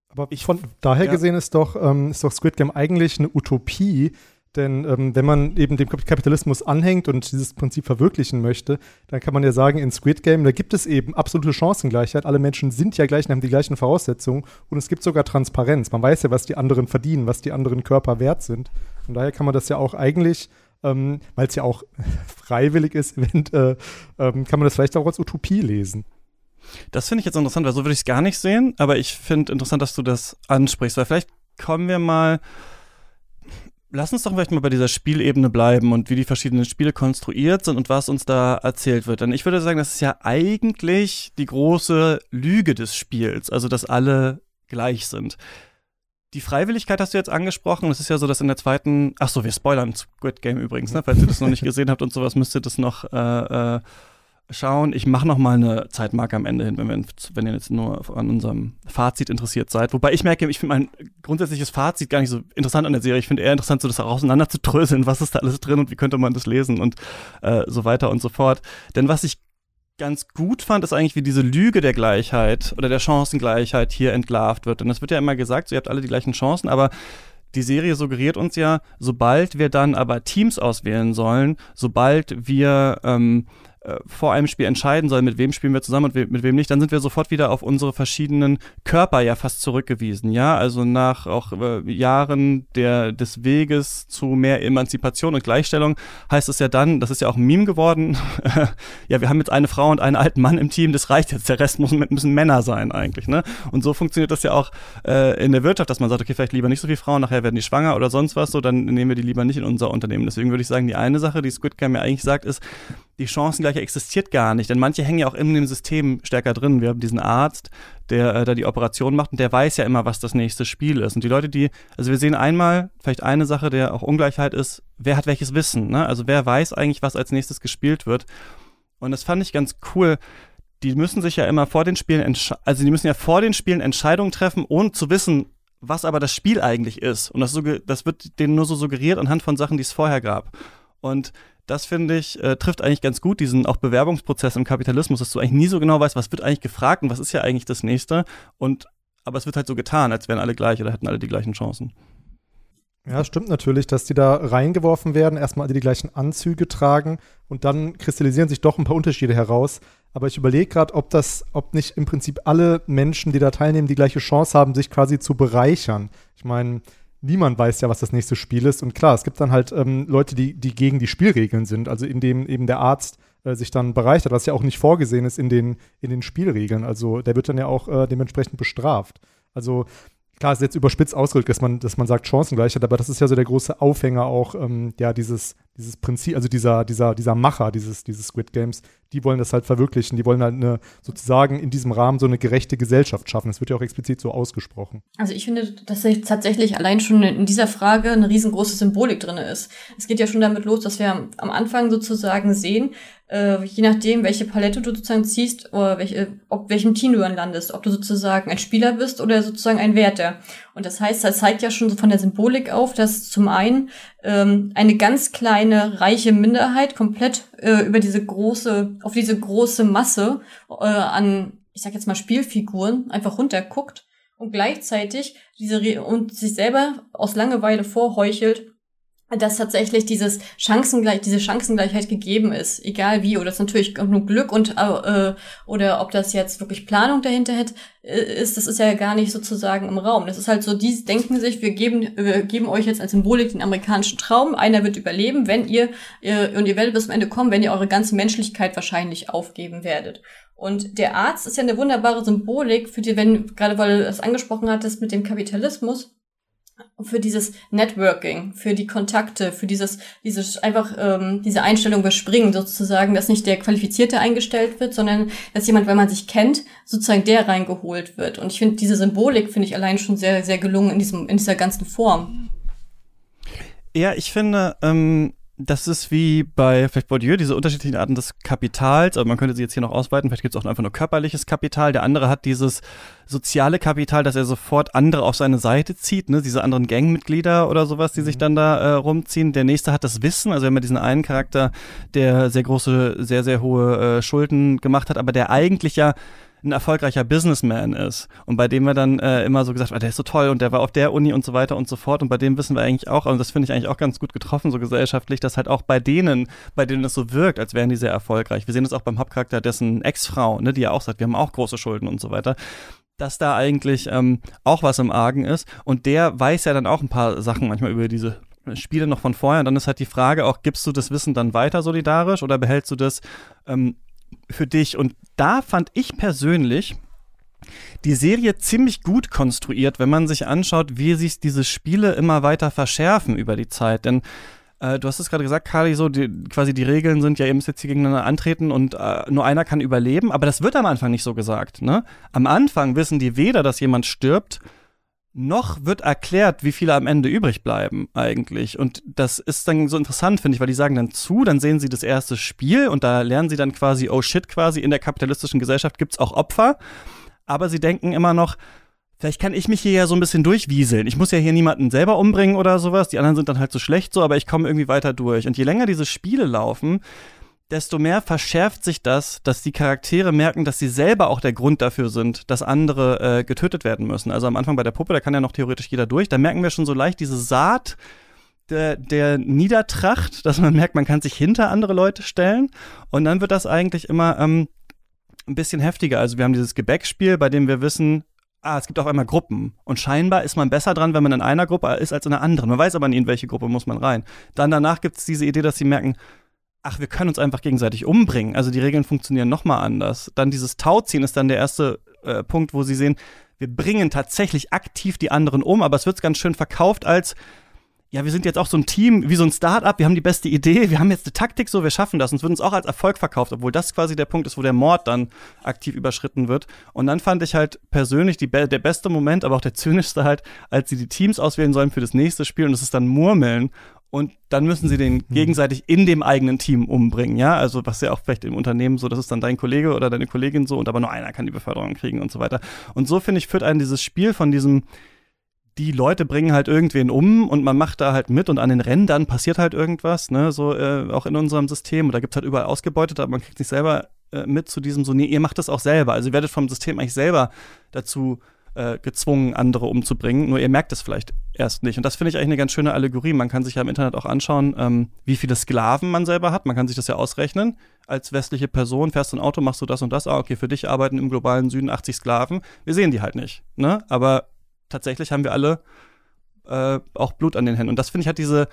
Speaker 4: Aber ich, von daher ja. gesehen ist doch, ähm, ist doch Squid Game eigentlich eine Utopie, denn ähm, wenn man eben dem Kapitalismus anhängt und dieses Prinzip verwirklichen möchte, dann kann man ja sagen, in Squid Game, da gibt es eben absolute Chancengleichheit. Alle Menschen sind ja gleich und haben die gleichen Voraussetzungen und es gibt sogar Transparenz. Man weiß ja, was die anderen verdienen, was die anderen Körper wert sind. Von daher kann man das ja auch eigentlich ähm, weil es ja auch freiwillig ist, event, äh, ähm, kann man das vielleicht auch als Utopie lesen.
Speaker 2: Das finde ich jetzt interessant, weil so würde ich es gar nicht sehen, aber ich finde interessant, dass du das ansprichst, weil vielleicht kommen wir mal lass uns doch vielleicht mal bei dieser Spielebene bleiben und wie die verschiedenen Spiele konstruiert sind und was uns da erzählt wird. Denn ich würde sagen, das ist ja eigentlich die große Lüge des Spiels, also dass alle gleich sind. Die Freiwilligkeit hast du jetzt angesprochen. Es ist ja so, dass in der zweiten, ach so, wir spoilern Squid Game übrigens, ne? Falls ihr das noch nicht gesehen habt und sowas, müsst ihr das noch äh, äh, schauen. Ich mache noch mal eine Zeitmarke am Ende hin, wenn, wir, wenn ihr jetzt nur an unserem Fazit interessiert seid. Wobei ich merke, ich finde mein grundsätzliches Fazit gar nicht so interessant an der Serie. Ich finde eher interessant, so das auseinander zu dröseln, was ist da alles drin und wie könnte man das lesen und äh, so weiter und so fort. Denn was ich ganz gut fand, ist eigentlich, wie diese Lüge der Gleichheit oder der Chancengleichheit hier entlarvt wird. Und es wird ja immer gesagt, so, ihr habt alle die gleichen Chancen, aber die Serie suggeriert uns ja, sobald wir dann aber Teams auswählen sollen, sobald wir ähm, äh, vor einem Spiel entscheiden sollen, mit wem spielen wir zusammen und mit wem nicht, dann sind wir sofort wieder auf unsere verschiedenen Körper ja fast zurückgewiesen. Ja, also nach auch äh, Jahren der, des Weges zu mehr Emanzipation und Gleichstellung heißt es ja dann, das ist ja auch ein Meme geworden, ja, wir haben jetzt eine Frau und einen alten Mann im Team, das reicht jetzt, der Rest muss, müssen Männer sein eigentlich. Ne? Und so funktioniert das ja auch äh, in der Wirtschaft, dass man sagt, okay, vielleicht lieber nicht so viele Frauen, nachher werden die schwanger oder sonst was, so dann nehmen wir die lieber nicht in unser Unternehmen. Deswegen würde ich sagen, die eine Sache, die Squid Game ja eigentlich sagt, ist, die Chancengleichheit existiert gar nicht, denn manche hängen ja auch in dem System stärker drin. Wir haben diesen Arzt, der äh, da die Operation macht und der weiß ja immer, was das nächste Spiel ist. Und die Leute, die, also wir sehen einmal vielleicht eine Sache, der auch Ungleichheit ist, wer hat welches Wissen, ne? Also wer weiß eigentlich, was als nächstes gespielt wird. Und das fand ich ganz cool. Die müssen sich ja immer vor den Spielen, also die müssen ja vor den Spielen Entscheidungen treffen, ohne zu wissen, was aber das Spiel eigentlich ist. Und das, das wird denen nur so suggeriert anhand von Sachen, die es vorher gab. Und das finde ich, äh, trifft eigentlich ganz gut diesen auch Bewerbungsprozess im Kapitalismus, dass du eigentlich nie so genau weißt, was wird eigentlich gefragt und was ist ja eigentlich das nächste. Und aber es wird halt so getan, als wären alle gleich oder hätten alle die gleichen Chancen.
Speaker 4: Ja, stimmt natürlich, dass die da reingeworfen werden, erstmal alle die gleichen Anzüge tragen und dann kristallisieren sich doch ein paar Unterschiede heraus. Aber ich überlege gerade, ob das, ob nicht im Prinzip alle Menschen, die da teilnehmen, die gleiche Chance haben, sich quasi zu bereichern. Ich meine, niemand weiß ja, was das nächste Spiel ist. Und klar, es gibt dann halt ähm, Leute, die, die gegen die Spielregeln sind, also indem eben der Arzt äh, sich dann bereichert, was ja auch nicht vorgesehen ist in den, in den Spielregeln. Also der wird dann ja auch äh, dementsprechend bestraft. Also klar, es ist jetzt überspitzt ausgedrückt, dass man, dass man sagt Chancengleichheit, aber das ist ja so der große Aufhänger auch, ähm, ja, dieses, dieses Prinzip, also dieser, dieser, dieser Macher dieses, dieses Squid Games, die wollen das halt verwirklichen. Die wollen halt eine, sozusagen in diesem Rahmen so eine gerechte Gesellschaft schaffen. Das wird ja auch explizit so ausgesprochen.
Speaker 3: Also ich finde, dass tatsächlich allein schon in dieser Frage eine riesengroße Symbolik drin ist. Es geht ja schon damit los, dass wir am Anfang sozusagen sehen, äh, je nachdem, welche Palette du sozusagen ziehst, oder welche, ob welchem Team du dann landest, ob du sozusagen ein Spieler bist oder sozusagen ein Wärter. Und das heißt, das zeigt ja schon von der Symbolik auf, dass zum einen ähm, eine ganz kleine reiche Minderheit komplett äh, über diese große, auf diese große Masse äh, an, ich sag jetzt mal Spielfiguren einfach runterguckt und gleichzeitig diese Re und sich selber aus Langeweile vorheuchelt, dass tatsächlich dieses Chancengleich, diese Chancengleichheit gegeben ist, egal wie, oder ist natürlich nur Glück und äh, oder ob das jetzt wirklich Planung dahinter hat, äh, ist, das ist ja gar nicht sozusagen im Raum. Das ist halt so, die denken sich, wir geben, wir geben euch jetzt als Symbolik den amerikanischen Traum, einer wird überleben, wenn ihr, ihr und ihr werdet bis zum Ende kommen, wenn ihr eure ganze Menschlichkeit wahrscheinlich aufgeben werdet. Und der Arzt ist ja eine wunderbare Symbolik für die, wenn, gerade weil du das angesprochen hattest mit dem Kapitalismus, für dieses Networking, für die Kontakte, für dieses, dieses einfach ähm, diese Einstellung überspringen sozusagen, dass nicht der Qualifizierte eingestellt wird, sondern dass jemand, wenn man sich kennt, sozusagen der reingeholt wird. Und ich finde diese Symbolik finde ich allein schon sehr sehr gelungen in diesem in dieser ganzen Form.
Speaker 2: Ja, ich finde ähm, das ist wie bei vielleicht Bourdieu, diese unterschiedlichen Arten des Kapitals. Also man könnte sie jetzt hier noch ausweiten. Vielleicht gibt es auch einfach nur körperliches Kapital. Der andere hat dieses soziale Kapital, dass er sofort andere auf seine Seite zieht, ne? diese anderen Gangmitglieder oder sowas, die sich mhm. dann da äh, rumziehen. Der nächste hat das Wissen. Also wir haben ja diesen einen Charakter, der sehr große, sehr, sehr hohe äh, Schulden gemacht hat, aber der eigentlich ja ein erfolgreicher Businessman ist und bei dem wir dann äh, immer so gesagt, ah, der ist so toll und der war auf der Uni und so weiter und so fort und bei dem wissen wir eigentlich auch, und das finde ich eigentlich auch ganz gut getroffen, so gesellschaftlich, dass halt auch bei denen, bei denen es so wirkt, als wären die sehr erfolgreich. Wir sehen das auch beim Hauptcharakter, dessen Ex-Frau, ne, die ja auch sagt, wir haben auch große Schulden und so weiter dass da eigentlich ähm, auch was im Argen ist. Und der weiß ja dann auch ein paar Sachen manchmal über diese Spiele noch von vorher. Und dann ist halt die Frage auch, gibst du das Wissen dann weiter solidarisch oder behältst du das ähm, für dich. Und da fand ich persönlich, die Serie ziemlich gut konstruiert, wenn man sich anschaut, wie sich diese Spiele immer weiter verschärfen über die Zeit. Denn äh, du hast es gerade gesagt, Kali, so die, quasi die Regeln sind ja, müsst jetzt hier gegeneinander antreten und äh, nur einer kann überleben, aber das wird am Anfang nicht so gesagt. Ne? Am Anfang wissen die weder, dass jemand stirbt, noch wird erklärt, wie viele am Ende übrig bleiben eigentlich. Und das ist dann so interessant, finde ich, weil die sagen dann zu, dann sehen sie das erste Spiel und da lernen sie dann quasi, oh shit, quasi in der kapitalistischen Gesellschaft gibt's auch Opfer. Aber sie denken immer noch, vielleicht kann ich mich hier ja so ein bisschen durchwieseln. Ich muss ja hier niemanden selber umbringen oder sowas. Die anderen sind dann halt so schlecht so, aber ich komme irgendwie weiter durch. Und je länger diese Spiele laufen, desto mehr verschärft sich das, dass die Charaktere merken, dass sie selber auch der Grund dafür sind, dass andere äh, getötet werden müssen. Also am Anfang bei der Puppe, da kann ja noch theoretisch jeder durch. Da merken wir schon so leicht diese Saat der, der Niedertracht, dass man merkt, man kann sich hinter andere Leute stellen. Und dann wird das eigentlich immer ähm, ein bisschen heftiger. Also wir haben dieses Gebäckspiel, bei dem wir wissen, ah, es gibt auf einmal Gruppen. Und scheinbar ist man besser dran, wenn man in einer Gruppe ist als in einer anderen. Man weiß aber nie, in welche Gruppe muss man rein. Dann danach gibt es diese Idee, dass sie merken, ach, wir können uns einfach gegenseitig umbringen. Also die Regeln funktionieren nochmal anders. Dann dieses Tauziehen ist dann der erste äh, Punkt, wo sie sehen, wir bringen tatsächlich aktiv die anderen um, aber es wird ganz schön verkauft als, ja, wir sind jetzt auch so ein Team, wie so ein Start-up, wir haben die beste Idee, wir haben jetzt eine Taktik, so, wir schaffen das und es wird uns auch als Erfolg verkauft, obwohl das quasi der Punkt ist, wo der Mord dann aktiv überschritten wird. Und dann fand ich halt persönlich die, der beste Moment, aber auch der zynischste halt, als sie die Teams auswählen sollen für das nächste Spiel und es ist dann Murmeln und dann müssen sie den hm. gegenseitig in dem eigenen Team umbringen, ja, also was ja auch vielleicht im Unternehmen so, das ist dann dein Kollege oder deine Kollegin so und aber nur einer kann die Beförderung kriegen und so weiter. Und so finde ich führt einen dieses Spiel von diesem die Leute bringen halt irgendwen um und man macht da halt mit und an den Rändern passiert halt irgendwas, ne, so äh, auch in unserem System. Und da gibt's halt überall Ausgebeutet, aber man kriegt nicht selber äh, mit zu diesem so, nee, ihr macht das auch selber. Also ihr werdet vom System eigentlich selber dazu äh, gezwungen, andere umzubringen. Nur ihr merkt es vielleicht erst nicht. Und das finde ich eigentlich eine ganz schöne Allegorie. Man kann sich ja im Internet auch anschauen, ähm, wie viele Sklaven man selber hat. Man kann sich das ja ausrechnen. Als westliche Person fährst du ein Auto, machst du das und das. Ah, okay, für dich arbeiten im globalen Süden 80 Sklaven. Wir sehen die halt nicht. Ne? Aber tatsächlich haben wir alle äh, auch Blut an den Händen. Und das finde ich hat diese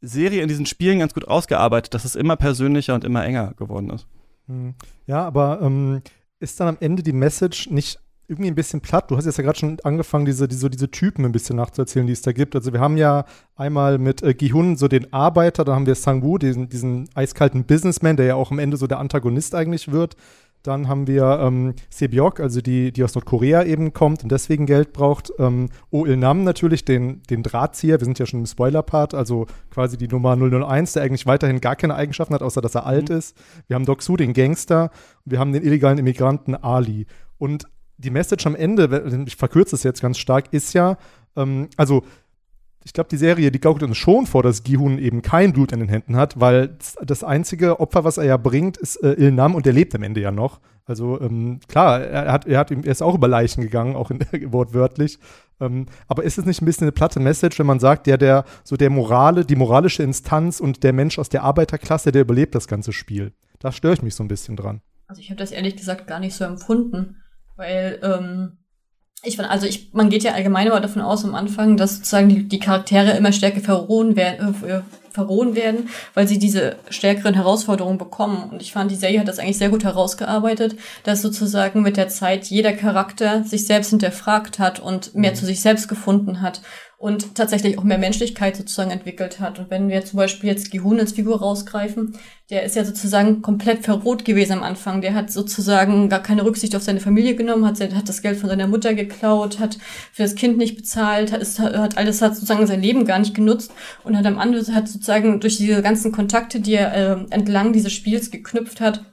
Speaker 2: Serie in diesen Spielen ganz gut ausgearbeitet, dass es immer persönlicher und immer enger geworden ist.
Speaker 4: Hm. Ja, aber ähm, ist dann am Ende die Message nicht irgendwie ein bisschen platt. Du hast jetzt ja gerade schon angefangen, diese, diese, diese Typen ein bisschen nachzuerzählen, die es da gibt. Also wir haben ja einmal mit äh, Gihun so den Arbeiter, da haben wir Sang-Woo, diesen, diesen eiskalten Businessman, der ja auch am Ende so der Antagonist eigentlich wird. Dann haben wir ähm, Sebyok, also die, die aus Nordkorea eben kommt und deswegen Geld braucht. Ähm, O Il-Nam natürlich, den, den Drahtzieher. Wir sind ja schon im Spoiler-Part, also quasi die Nummer 001, der eigentlich weiterhin gar keine Eigenschaften hat, außer dass er alt mhm. ist. Wir haben Doc Su, den Gangster. Und wir haben den illegalen Immigranten Ali. Und die Message am Ende, ich verkürze es jetzt ganz stark, ist ja, ähm, also ich glaube, die Serie, die gaukelt uns schon vor, dass Gihun eben kein Blut in den Händen hat, weil das einzige Opfer, was er ja bringt, ist äh, Ilnam und der lebt am Ende ja noch. Also ähm, klar, er, hat, er, hat, er ist auch über Leichen gegangen, auch in, wortwörtlich. Ähm, aber ist es nicht ein bisschen eine platte Message, wenn man sagt, der, der, so der Morale, die moralische Instanz und der Mensch aus der Arbeiterklasse, der überlebt das ganze Spiel? Da störe ich mich so ein bisschen dran.
Speaker 3: Also ich habe das ehrlich gesagt gar nicht so empfunden, weil ähm, ich fand, also ich, man geht ja allgemein immer davon aus am Anfang, dass sozusagen die, die Charaktere immer stärker verrohen werden, äh, verrohen werden, weil sie diese stärkeren Herausforderungen bekommen. Und ich fand, die Serie hat das eigentlich sehr gut herausgearbeitet, dass sozusagen mit der Zeit jeder Charakter sich selbst hinterfragt hat und mehr mhm. zu sich selbst gefunden hat und tatsächlich auch mehr Menschlichkeit sozusagen entwickelt hat. Und wenn wir zum Beispiel jetzt Gihun als Figur rausgreifen, der ist ja sozusagen komplett verroht gewesen am Anfang. Der hat sozusagen gar keine Rücksicht auf seine Familie genommen, hat, hat das Geld von seiner Mutter geklaut, hat für das Kind nicht bezahlt, hat, hat alles, hat sozusagen sein Leben gar nicht genutzt und hat am Ende hat sozusagen durch diese ganzen Kontakte, die er äh, entlang dieses Spiels geknüpft hat,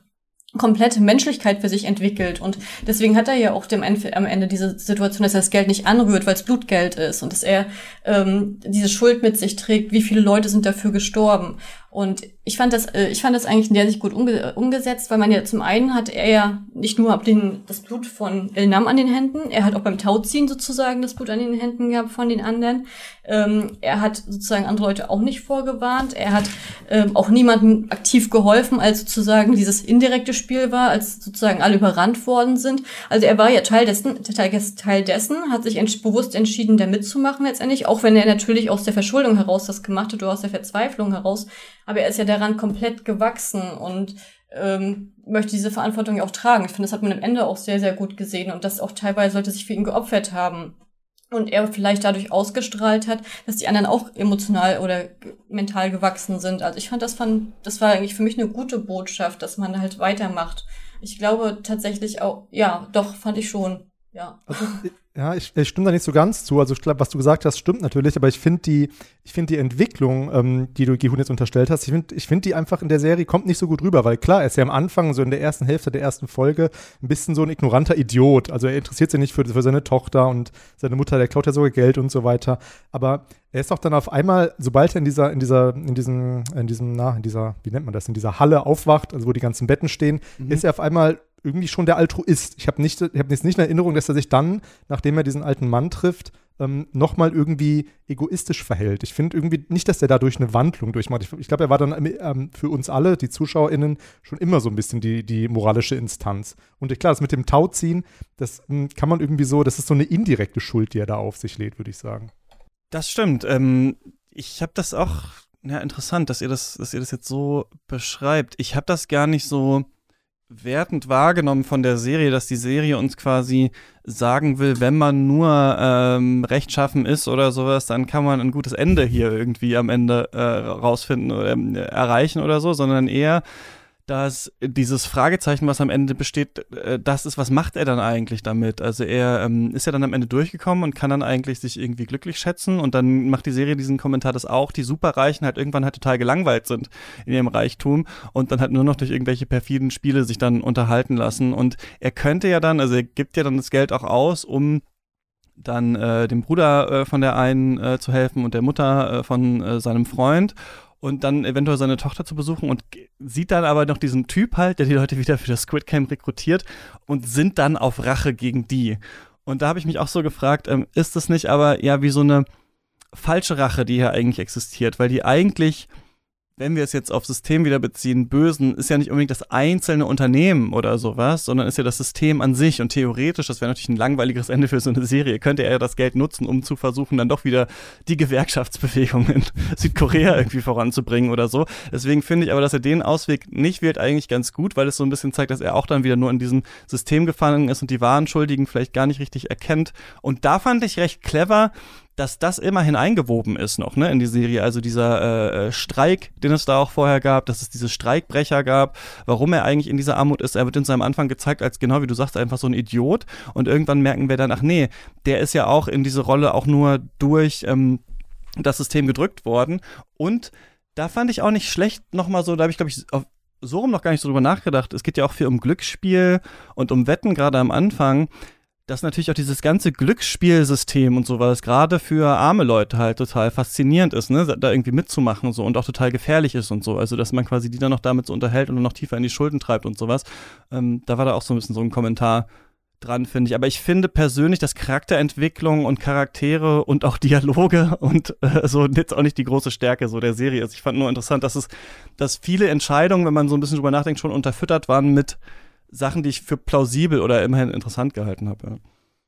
Speaker 3: komplette Menschlichkeit für sich entwickelt. Und deswegen hat er ja auch dem Ende, am Ende diese Situation, dass er das Geld nicht anrührt, weil es Blutgeld ist und dass er ähm, diese Schuld mit sich trägt, wie viele Leute sind dafür gestorben. Und ich fand das, äh, ich fand das eigentlich in der Sicht gut umge umgesetzt, weil man ja zum einen hat er ja nicht nur den, das Blut von Elnam an den Händen, er hat auch beim Tauziehen sozusagen das Blut an den Händen gehabt von den anderen. Ähm, er hat sozusagen andere Leute auch nicht vorgewarnt. Er hat ähm, auch niemandem aktiv geholfen, als sozusagen dieses indirekte Spiel war, als sozusagen alle überrannt worden sind. Also er war ja Teil dessen, Teil dessen, hat sich ent bewusst entschieden, da mitzumachen letztendlich, auch wenn er natürlich aus der Verschuldung heraus das gemacht hat oder aus der Verzweiflung heraus aber er ist ja daran komplett gewachsen und ähm, möchte diese Verantwortung ja auch tragen. Ich finde, das hat man am Ende auch sehr, sehr gut gesehen und das auch teilweise sollte sich für ihn geopfert haben. Und er vielleicht dadurch ausgestrahlt hat, dass die anderen auch emotional oder mental gewachsen sind. Also ich fand, das fand, das war eigentlich für mich eine gute Botschaft, dass man halt weitermacht. Ich glaube tatsächlich auch, ja, doch, fand ich schon, ja.
Speaker 4: Also, ja, ich, ich stimme da nicht so ganz zu. Also ich glaube, was du gesagt hast, stimmt natürlich, aber ich finde die, ich finde die Entwicklung, ähm, die du Gihun jetzt unterstellt hast, ich finde ich find die einfach in der Serie kommt nicht so gut rüber, weil klar, er ist ja am Anfang, so in der ersten Hälfte der ersten Folge, ein bisschen so ein ignoranter Idiot. Also er interessiert sich nicht für, für seine Tochter und seine Mutter, der klaut ja sogar Geld und so weiter. Aber er ist auch dann auf einmal, sobald er in dieser, in dieser, in diesem, in diesem, na, in dieser, wie nennt man das, in dieser Halle aufwacht, also wo die ganzen Betten stehen, mhm. ist er auf einmal irgendwie schon der Altruist. Ich habe nicht, ich hab jetzt nicht in Erinnerung, dass er sich dann, nachdem er diesen alten Mann trifft, ähm, nochmal irgendwie egoistisch verhält. Ich finde irgendwie nicht, dass er dadurch eine Wandlung durchmacht. Ich, ich glaube, er war dann ähm, für uns alle, die ZuschauerInnen, schon immer so ein bisschen die, die moralische Instanz. Und klar, das mit dem Tauziehen, das ähm, kann man irgendwie so, das ist so eine indirekte Schuld, die er da auf sich lädt, würde ich sagen.
Speaker 2: Das stimmt. Ähm, ich habe das auch, ja, interessant, dass ihr das, dass ihr das jetzt so beschreibt. Ich habe das gar nicht so wertend wahrgenommen von der Serie, dass die Serie uns quasi sagen will, wenn man nur ähm, rechtschaffen ist oder sowas, dann kann man ein gutes Ende hier irgendwie am Ende äh, rausfinden oder äh, erreichen oder so, sondern eher dass dieses Fragezeichen, was am Ende besteht, äh, das ist, was macht er dann eigentlich damit? Also er ähm, ist ja dann am Ende durchgekommen und kann dann eigentlich sich irgendwie glücklich schätzen und dann macht die Serie diesen Kommentar, dass auch die Superreichen halt irgendwann halt total gelangweilt sind in ihrem Reichtum und dann halt nur noch durch irgendwelche perfiden Spiele sich dann unterhalten lassen und er könnte ja dann, also er gibt ja dann das Geld auch aus, um dann äh, dem Bruder äh, von der einen äh, zu helfen und der Mutter äh, von äh, seinem Freund und dann eventuell seine Tochter zu besuchen und sieht dann aber noch diesen Typ halt, der die Leute wieder für das Squid Camp rekrutiert und sind dann auf Rache gegen die. Und da habe ich mich auch so gefragt, ähm, ist das nicht aber ja wie so eine falsche Rache, die hier eigentlich existiert, weil die eigentlich wenn wir es jetzt auf System wieder beziehen, Bösen ist ja nicht unbedingt das einzelne Unternehmen oder sowas, sondern ist ja das System an sich. Und theoretisch, das wäre natürlich ein langweiliges Ende für so eine Serie, könnte er ja das Geld nutzen, um zu versuchen, dann doch wieder die Gewerkschaftsbewegung in Südkorea irgendwie voranzubringen oder so. Deswegen finde ich aber, dass er den Ausweg nicht wählt, eigentlich ganz gut, weil es so ein bisschen zeigt, dass er auch dann wieder nur in diesem System gefangen ist und die wahren Schuldigen vielleicht gar nicht richtig erkennt. Und da fand ich recht clever, dass das immerhin eingewoben ist noch, ne, in die Serie. Also dieser äh, äh, Streik, den es da auch vorher gab, dass es diese Streikbrecher gab, warum er eigentlich in dieser Armut ist. Er wird in seinem Anfang gezeigt als, genau wie du sagst, einfach so ein Idiot. Und irgendwann merken wir dann, ach nee, der ist ja auch in diese Rolle auch nur durch ähm, das System gedrückt worden. Und da fand ich auch nicht schlecht nochmal so, da habe ich, glaube ich, auf, so rum noch gar nicht so drüber nachgedacht. Es geht ja auch viel um Glücksspiel und um Wetten, gerade am Anfang dass natürlich auch dieses ganze Glücksspielsystem und sowas gerade für arme Leute halt total faszinierend ist, ne, da irgendwie mitzumachen so und auch total gefährlich ist und so. Also, dass man quasi die dann noch damit so unterhält und noch tiefer in die Schulden treibt und sowas. Ähm, da war da auch so ein bisschen so ein Kommentar dran, finde ich. Aber ich finde persönlich, dass Charakterentwicklung und Charaktere und auch Dialoge und äh, so jetzt auch nicht die große Stärke so der Serie ist. Ich fand nur interessant, dass es, dass viele Entscheidungen, wenn man so ein bisschen drüber nachdenkt, schon unterfüttert waren mit Sachen, die ich für plausibel oder immerhin interessant gehalten habe.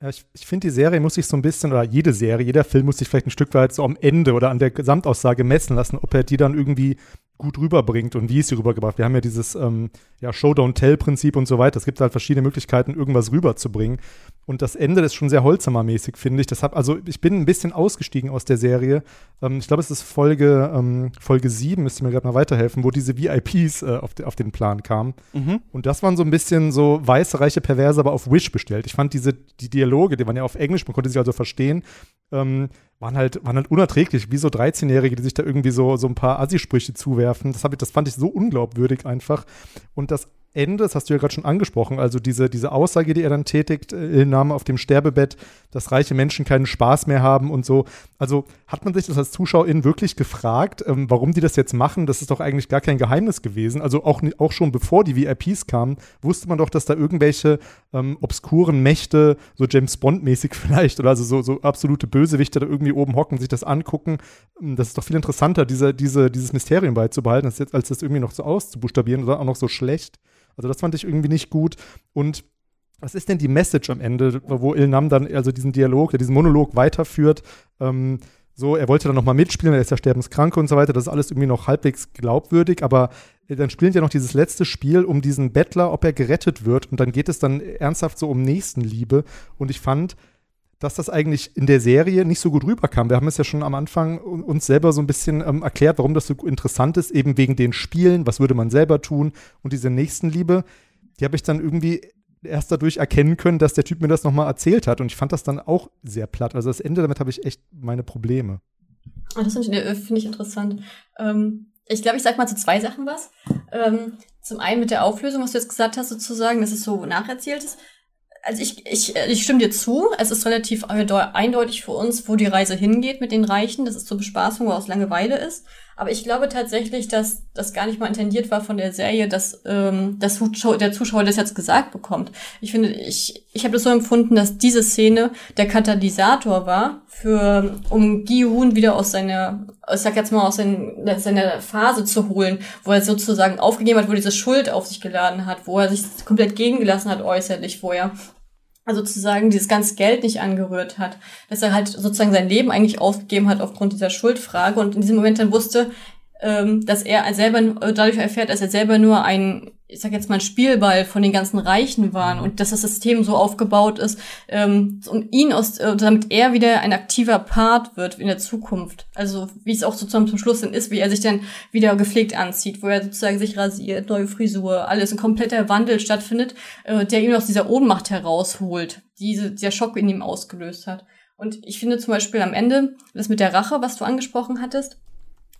Speaker 2: Ja.
Speaker 4: Ich, ich finde, die Serie muss sich so ein bisschen, oder jede Serie, jeder Film muss sich vielleicht ein Stück weit so am Ende oder an der Gesamtaussage messen lassen, ob er die dann irgendwie gut rüberbringt und wie es sie rübergebracht. Wir haben ja dieses ähm, ja, Show-Don't-Tell-Prinzip und so weiter. Es gibt halt verschiedene Möglichkeiten, irgendwas rüberzubringen. Und das Ende ist schon sehr Holzhammer-mäßig, finde ich. Deshalb, also ich bin ein bisschen ausgestiegen aus der Serie. Ähm, ich glaube, es ist Folge, ähm, Folge 7, müsste mir gerade mal weiterhelfen, wo diese VIPs äh, auf, de, auf, den Plan kamen. Mhm. Und das waren so ein bisschen so weiße, reiche Perverse, aber auf Wish bestellt. Ich fand diese, die Dialoge, die waren ja auf Englisch, man konnte sie also verstehen, ähm, waren halt, waren halt unerträglich, wie so 13-Jährige, die sich da irgendwie so, so ein paar Assi-Sprüche zuwerfen. Das, hab ich, das fand ich so unglaubwürdig einfach. Und das Ende, das hast du ja gerade schon angesprochen, also diese, diese Aussage, die er dann tätigt, äh, im Namen auf dem Sterbebett, dass reiche Menschen keinen Spaß mehr haben und so. Also hat man sich das als Zuschauerin wirklich gefragt, ähm, warum die das jetzt machen? Das ist doch eigentlich gar kein Geheimnis gewesen. Also auch, auch schon bevor die VIPs kamen, wusste man doch, dass da irgendwelche ähm, obskuren Mächte, so James Bond-mäßig vielleicht, oder also so, so absolute Bösewichte da irgendwie oben hocken, sich das angucken. Ähm, das ist doch viel interessanter, diese, diese, dieses Mysterium beizubehalten, als, jetzt, als das irgendwie noch so auszubuchstabieren oder auch noch so schlecht. Also das fand ich irgendwie nicht gut. Und was ist denn die Message am Ende, wo Il Nam dann also diesen Dialog, diesen Monolog weiterführt? Ähm, so, er wollte dann nochmal mitspielen, er ist ja sterbenskrank und so weiter, das ist alles irgendwie noch halbwegs glaubwürdig, aber äh, dann spielen ja noch dieses letzte Spiel um diesen Bettler, ob er gerettet wird und dann geht es dann ernsthaft so um Nächstenliebe und ich fand, dass das eigentlich in der Serie nicht so gut rüberkam. Wir haben es ja schon am Anfang uns selber so ein bisschen ähm, erklärt, warum das so interessant ist, eben wegen den Spielen, was würde man selber tun und diese Nächstenliebe, die habe ich dann irgendwie erst dadurch erkennen können, dass der Typ mir das nochmal erzählt hat. Und ich fand das dann auch sehr platt. Also das Ende, damit habe ich echt meine Probleme.
Speaker 3: Ah, das finde ich, find ich, interessant. Ähm, ich glaube, ich sag mal zu zwei Sachen was. Ähm, zum einen mit der Auflösung, was du jetzt gesagt hast, sozusagen, dass es so nacherzählt ist. Also ich, ich, ich stimme dir zu. Es ist relativ eindeutig für uns, wo die Reise hingeht mit den Reichen. Das ist zur Bespaßung, wo aus Langeweile ist. Aber ich glaube tatsächlich, dass das gar nicht mal intendiert war von der Serie, dass ähm, das der Zuschauer das jetzt gesagt bekommt. Ich finde, ich, ich habe das so empfunden, dass diese Szene der Katalysator war für, um Gi-Hun wieder aus seiner, ich sag jetzt mal aus seinen, seiner Phase zu holen, wo er sozusagen aufgegeben hat, wo diese Schuld auf sich geladen hat, wo er sich komplett gegengelassen hat äußerlich, wo er sozusagen dieses ganze Geld nicht angerührt hat, dass er halt sozusagen sein Leben eigentlich aufgegeben hat aufgrund dieser Schuldfrage und in diesem Moment dann wusste, ähm, dass er selber dadurch erfährt, dass er selber nur ein ich sag jetzt mal, ein Spielball von den ganzen Reichen waren mhm. und dass das System so aufgebaut ist, ähm, um ihn aus, äh, damit er wieder ein aktiver Part wird in der Zukunft. Also wie es auch sozusagen zum Schluss dann ist, wie er sich dann wieder gepflegt anzieht, wo er sozusagen sich rasiert, neue Frisur, alles, ein kompletter Wandel stattfindet, äh, der ihn aus dieser Ohnmacht herausholt, die diese, dieser Schock in ihm ausgelöst hat. Und ich finde zum Beispiel am Ende, das mit der Rache, was du angesprochen hattest,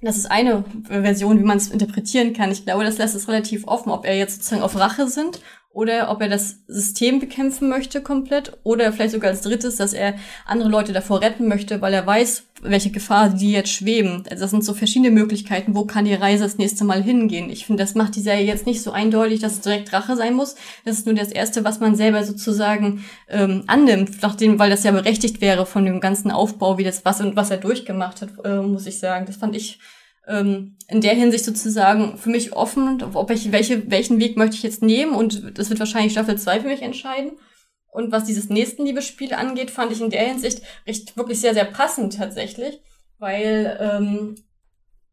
Speaker 3: das ist eine Version, wie man es interpretieren kann. Ich glaube, das lässt es relativ offen, ob er jetzt sozusagen auf Rache sind oder ob er das System bekämpfen möchte komplett oder vielleicht sogar als drittes, dass er andere Leute davor retten möchte, weil er weiß, welche Gefahr die jetzt schweben. Also das sind so verschiedene Möglichkeiten, wo kann die Reise das nächste Mal hingehen. Ich finde, das macht die Serie jetzt nicht so eindeutig, dass es direkt Rache sein muss. Das ist nur das Erste, was man selber sozusagen ähm, annimmt, nachdem, weil das ja berechtigt wäre von dem ganzen Aufbau, wie das was und was er durchgemacht hat, äh, muss ich sagen. Das fand ich ähm, in der Hinsicht sozusagen für mich offen, ob ich, welche, welchen Weg möchte ich jetzt nehmen und das wird wahrscheinlich Staffel 2 für mich entscheiden. Und was dieses Nächstenliebesspiel angeht, fand ich in der Hinsicht recht, wirklich sehr, sehr passend tatsächlich, weil ähm,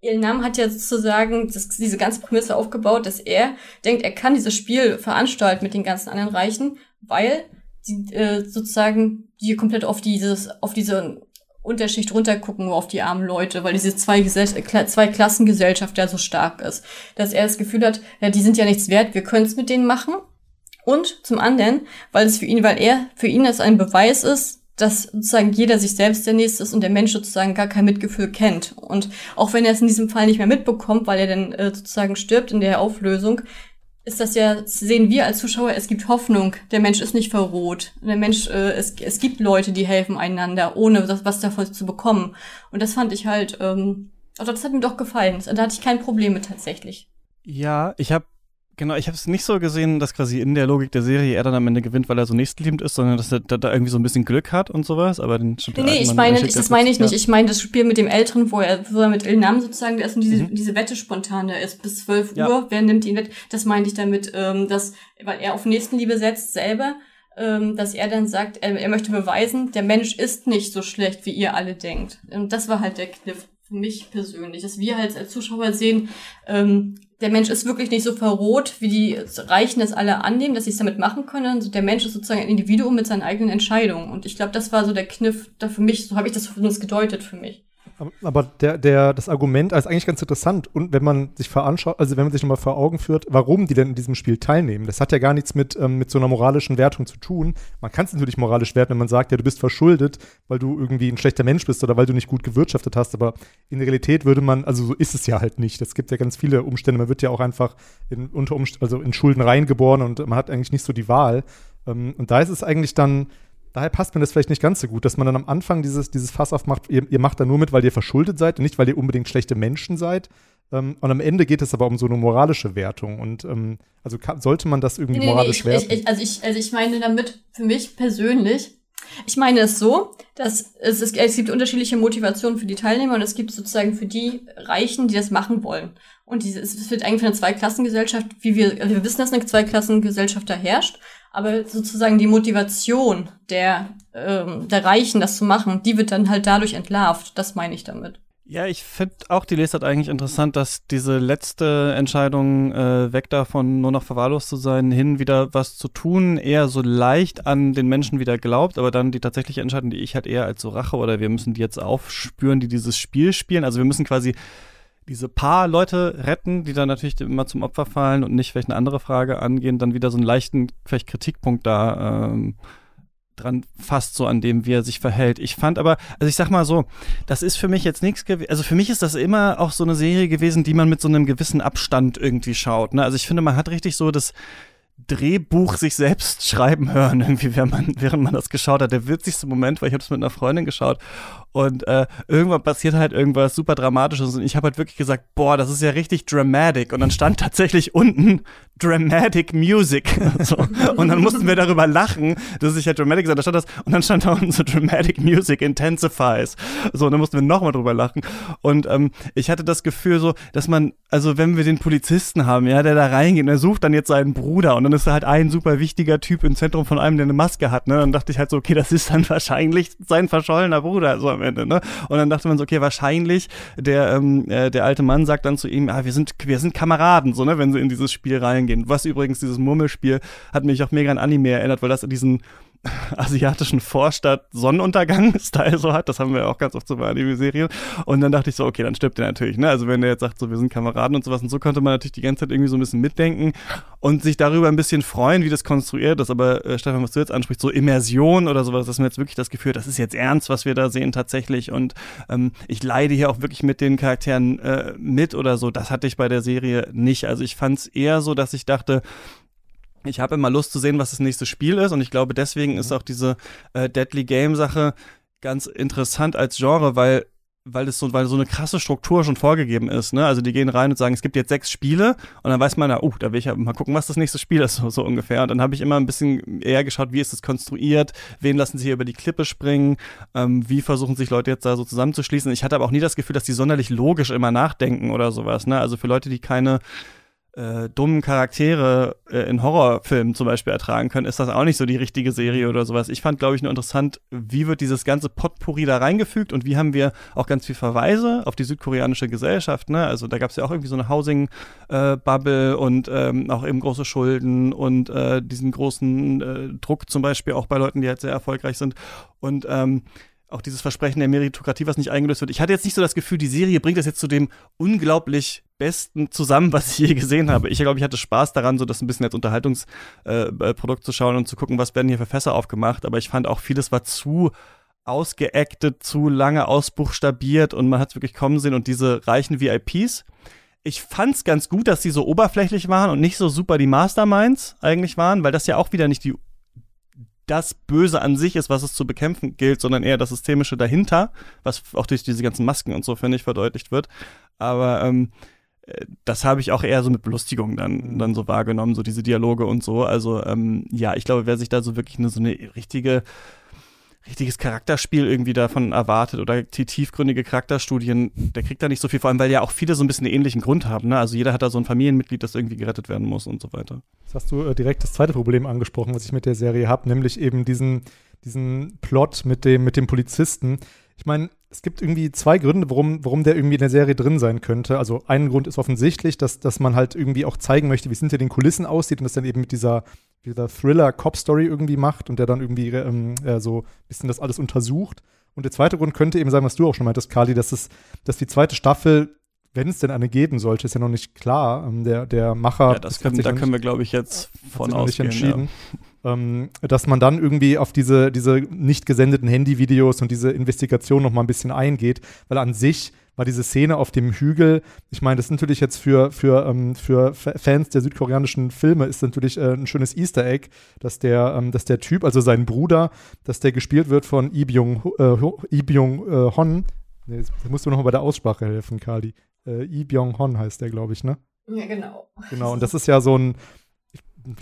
Speaker 3: Ilnam hat ja sozusagen das, diese ganze Prämisse aufgebaut, dass er denkt, er kann dieses Spiel veranstalten mit den ganzen anderen Reichen, weil die äh, sozusagen die komplett auf dieses auf diese Unterschicht runtergucken auf die armen Leute, weil diese zwei, zwei Klassengesellschaft ja so stark ist. Dass er das Gefühl hat, ja, die sind ja nichts wert, wir können es mit denen machen. Und zum anderen, weil es für ihn, weil er, für ihn es ein Beweis ist, dass sozusagen jeder sich selbst der Nächste ist und der Mensch sozusagen gar kein Mitgefühl kennt. Und auch wenn er es in diesem Fall nicht mehr mitbekommt, weil er dann äh, sozusagen stirbt in der Auflösung, ist das ja, sehen wir als Zuschauer, es gibt Hoffnung. Der Mensch ist nicht verroht. Der Mensch, äh, es, es gibt Leute, die helfen einander, ohne das, was davon zu bekommen. Und das fand ich halt, ähm, also das hat mir doch gefallen. Da hatte ich kein Problem mit tatsächlich.
Speaker 2: Ja, ich habe Genau, ich habe es nicht so gesehen, dass quasi in der Logik der Serie er dann am Ende gewinnt, weil er so nächstliebend ist, sondern dass er da, da irgendwie so ein bisschen Glück hat und sowas. Aber den
Speaker 3: Nee, ich meine, ich, das meine ich nicht. Ich meine das Spiel mit dem Älteren, wo er, wo er mit Ilnam sozusagen, ist und diese, mhm. diese Wette spontan, der ist bis 12 ja. Uhr, wer nimmt ihn weg? Das meinte ich damit, ähm, dass, weil er auf Nächstenliebe setzt selber, ähm, dass er dann sagt, er, er möchte beweisen, der Mensch ist nicht so schlecht, wie ihr alle denkt. Und das war halt der Kniff für mich persönlich, dass wir halt als Zuschauer sehen, ähm, der Mensch ist wirklich nicht so verroht, wie die Reichen es alle annehmen, dass sie es damit machen können. Der Mensch ist sozusagen ein Individuum mit seinen eigenen Entscheidungen. Und ich glaube, das war so der Kniff da für mich, so habe ich das für uns gedeutet für mich.
Speaker 4: Aber der, der, das Argument ist eigentlich ganz interessant. Und wenn man sich veranschaut, also wenn man sich nochmal vor Augen führt, warum die denn in diesem Spiel teilnehmen, das hat ja gar nichts mit, ähm, mit so einer moralischen Wertung zu tun. Man kann es natürlich moralisch werten, wenn man sagt, ja, du bist verschuldet, weil du irgendwie ein schlechter Mensch bist oder weil du nicht gut gewirtschaftet hast. Aber in der Realität würde man, also so ist es ja halt nicht. Es gibt ja ganz viele Umstände. Man wird ja auch einfach in, unter Umst also in Schulden reingeboren und man hat eigentlich nicht so die Wahl. Ähm, und da ist es eigentlich dann daher passt mir das vielleicht nicht ganz so gut, dass man dann am Anfang dieses, dieses Fass aufmacht, ihr, ihr macht da nur mit, weil ihr verschuldet seid und nicht, weil ihr unbedingt schlechte Menschen seid. Ähm, und am Ende geht es aber um so eine moralische Wertung. Und ähm, also sollte man das irgendwie nee, moralisch nee,
Speaker 3: ich,
Speaker 4: werten?
Speaker 3: Ich, also, ich, also ich meine damit für mich persönlich, Ich meine es so, dass es, es, es gibt unterschiedliche Motivationen für die Teilnehmer und es gibt sozusagen für die Reichen, die das machen wollen. Und diese, es wird eigentlich eine Zweiklassengesellschaft, wie wir, wir wissen, dass eine Zweiklassengesellschaft da herrscht, aber sozusagen die Motivation der, ähm, der Reichen, das zu machen, die wird dann halt dadurch entlarvt. Das meine ich damit.
Speaker 2: Ja, ich finde auch die Lesart eigentlich interessant, dass diese letzte Entscheidung, äh, weg davon nur noch verwahrlost zu sein, hin wieder was zu tun, eher so leicht an den Menschen wieder glaubt, aber dann die tatsächliche Entscheidung, die ich halt eher als so Rache oder wir müssen die jetzt aufspüren, die dieses Spiel spielen. Also wir müssen quasi diese paar Leute retten, die dann natürlich immer zum Opfer fallen und nicht vielleicht eine andere Frage angehen, dann wieder so einen leichten vielleicht Kritikpunkt da ähm, dran fast so an dem, wie er sich verhält. Ich fand aber, also ich sag mal so, das ist für mich jetzt nichts gewesen, also für mich ist das immer auch so eine Serie gewesen, die man mit so einem gewissen Abstand irgendwie schaut. Ne? Also ich finde, man hat richtig so das Drehbuch sich selbst schreiben hören, irgendwie, während man, während man das geschaut hat. Der witzigste Moment, weil ich habe es mit einer Freundin geschaut und äh, irgendwann passiert halt irgendwas super Dramatisches und ich habe halt wirklich gesagt, boah, das ist ja richtig dramatic. Und dann stand tatsächlich unten Dramatic Music. so. Und dann mussten wir darüber lachen, dass ich halt Dramatic gesagt da stand das und dann stand da unten so Dramatic Music Intensifies. So, und dann mussten wir nochmal drüber lachen. Und ähm, ich hatte das Gefühl so, dass man, also wenn wir den Polizisten haben, ja, der da reingeht und er sucht dann jetzt seinen Bruder und dann ist halt ein super wichtiger Typ im Zentrum von einem, der eine Maske hat, ne? Dann dachte ich halt so, okay, das ist dann wahrscheinlich sein verschollener Bruder, so am Ende, ne? Und dann dachte man so, okay, wahrscheinlich der, ähm, äh, der alte Mann sagt dann zu ihm, ah, wir sind, wir sind Kameraden, so, ne, wenn sie in dieses Spiel reingehen. Was übrigens, dieses Murmelspiel hat mich auch mega an Anime erinnert, weil das diesen asiatischen Vorstadt Sonnenuntergang-Style so hat. Das haben wir auch ganz oft so bei Anime-Serien. Und dann dachte ich so, okay, dann stirbt er natürlich. Ne? Also wenn der jetzt sagt, so wir sind Kameraden und sowas. Und so konnte man natürlich die ganze Zeit irgendwie so ein bisschen mitdenken und sich darüber ein bisschen freuen, wie das konstruiert ist. Aber äh, Stefan, was du jetzt ansprichst, so Immersion oder sowas, dass mir jetzt wirklich das Gefühl, das ist jetzt ernst, was wir da sehen tatsächlich. Und ähm, ich leide hier auch wirklich mit den Charakteren äh, mit oder so. Das hatte ich bei der Serie nicht. Also ich fand es eher so, dass ich dachte, ich habe immer Lust zu sehen, was das nächste Spiel ist und ich glaube, deswegen ist auch diese äh, Deadly Game Sache ganz interessant als Genre, weil weil es so, weil so eine krasse Struktur schon vorgegeben ist, ne? Also die gehen rein und sagen, es gibt jetzt sechs Spiele und dann weiß man, na, uh, da will ich ja mal gucken, was das nächste Spiel ist, so, so ungefähr. Und dann habe ich immer ein bisschen eher geschaut, wie ist das konstruiert, wen lassen sie hier über die Klippe springen, ähm, wie versuchen sich Leute jetzt da so zusammenzuschließen. Ich hatte aber auch nie das Gefühl, dass die sonderlich logisch immer nachdenken oder sowas, ne? Also für Leute, die keine äh, dummen Charaktere äh, in Horrorfilmen zum Beispiel ertragen können, ist das auch nicht so die richtige Serie oder sowas. Ich fand, glaube ich, nur interessant, wie wird dieses ganze Potpourri da reingefügt und wie haben wir auch ganz viel Verweise auf die südkoreanische Gesellschaft. Ne? Also da gab es ja auch irgendwie so eine Housing-Bubble äh, und ähm, auch eben große Schulden und äh, diesen großen äh, Druck zum Beispiel auch bei Leuten, die halt sehr erfolgreich sind. Und ähm, auch dieses Versprechen der Meritokratie, was nicht eingelöst wird. Ich hatte jetzt nicht so das Gefühl, die Serie bringt das jetzt zu dem unglaublich Besten zusammen, was ich je gesehen habe. Ich glaube, ich hatte Spaß daran, so das ein bisschen als Unterhaltungsprodukt äh, zu schauen und zu gucken, was werden hier für Fässer aufgemacht. Aber ich fand auch, vieles war zu ausgeactet, zu lange ausbuchstabiert und man hat es wirklich kommen sehen und diese reichen VIPs. Ich fand's ganz gut, dass sie so oberflächlich waren und nicht so super die Masterminds eigentlich waren, weil das ja auch wieder nicht die das Böse an sich ist, was es zu bekämpfen gilt, sondern eher das Systemische dahinter, was auch durch diese ganzen Masken und so, finde ich, verdeutlicht wird. Aber ähm, äh, das habe ich auch eher so mit Belustigung dann, dann so wahrgenommen, so diese Dialoge und so. Also ähm, ja, ich glaube, wer sich da so wirklich eine, so eine richtige richtiges Charakterspiel irgendwie davon erwartet oder die tiefgründige Charakterstudien, der kriegt da nicht so viel, vor allem weil ja auch viele so ein bisschen einen ähnlichen Grund haben. Ne? Also jeder hat da so ein Familienmitglied, das irgendwie gerettet werden muss und so weiter.
Speaker 4: Jetzt hast du äh, direkt das zweite Problem angesprochen, was ich mit der Serie habe, nämlich eben diesen, diesen Plot mit dem, mit dem Polizisten. Ich meine, es gibt irgendwie zwei Gründe, warum, warum der irgendwie in der Serie drin sein könnte. Also ein Grund ist offensichtlich, dass, dass man halt irgendwie auch zeigen möchte, wie es hinter den Kulissen aussieht und das dann eben mit dieser, dieser Thriller-Cop-Story irgendwie macht und der dann irgendwie ähm, äh, so ein bisschen das alles untersucht. Und der zweite Grund könnte eben sein, was du auch schon meintest, Kali, dass, es, dass die zweite Staffel wenn es denn eine geben sollte, ist ja noch nicht klar. Ähm, der, der Macher. Ja,
Speaker 2: das können, da können wir, glaube ich, jetzt von ausgehen.
Speaker 4: Entschieden. Ja ähm, dass man dann irgendwie auf diese, diese nicht gesendeten Handyvideos und diese Investigation noch mal ein bisschen eingeht, weil an sich war diese Szene auf dem Hügel, ich meine, das ist natürlich jetzt für, für, ähm, für Fans der südkoreanischen Filme ist natürlich äh, ein schönes Easter Egg, dass der, ähm, dass der Typ, also sein Bruder, dass der gespielt wird von Lee Byung, äh, äh, Hon. Nee, jetzt musst du noch mal bei der Aussprache helfen, Kali. Äh, Lee Byung Hon heißt der, glaube ich, ne?
Speaker 3: Ja, genau.
Speaker 4: Genau, und das ist ja so ein,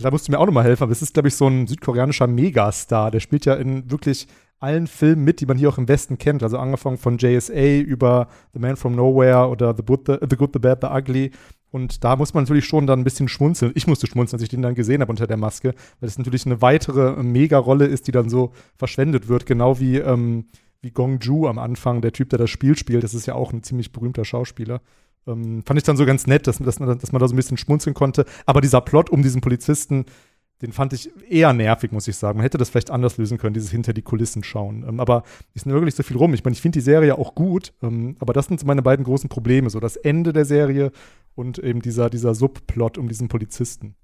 Speaker 4: da musst du mir auch nochmal helfen, aber es ist, glaube ich, so ein südkoreanischer Megastar. Der spielt ja in wirklich allen Filmen mit, die man hier auch im Westen kennt. Also angefangen von JSA über The Man from Nowhere oder The Good, The, the, Good, the Bad, The Ugly. Und da muss man natürlich schon dann ein bisschen schmunzeln. Ich musste schmunzeln, als ich den dann gesehen habe unter der Maske, weil es natürlich eine weitere Mega-Rolle ist, die dann so verschwendet wird, genau wie, ähm, wie Gong Ju am Anfang, der Typ, der das Spiel spielt. Das ist ja auch ein ziemlich berühmter Schauspieler. Ähm, fand ich dann so ganz nett, dass, dass, man, dass man da so ein bisschen schmunzeln konnte. Aber dieser Plot um diesen Polizisten, den fand ich eher nervig, muss ich sagen. Man hätte das vielleicht anders lösen können, dieses hinter die Kulissen schauen. Ähm, aber ist wirklich so viel rum. Ich meine, ich finde die Serie auch gut, ähm, aber das sind so meine beiden großen Probleme. So das Ende der Serie und eben dieser, dieser Subplot um diesen Polizisten.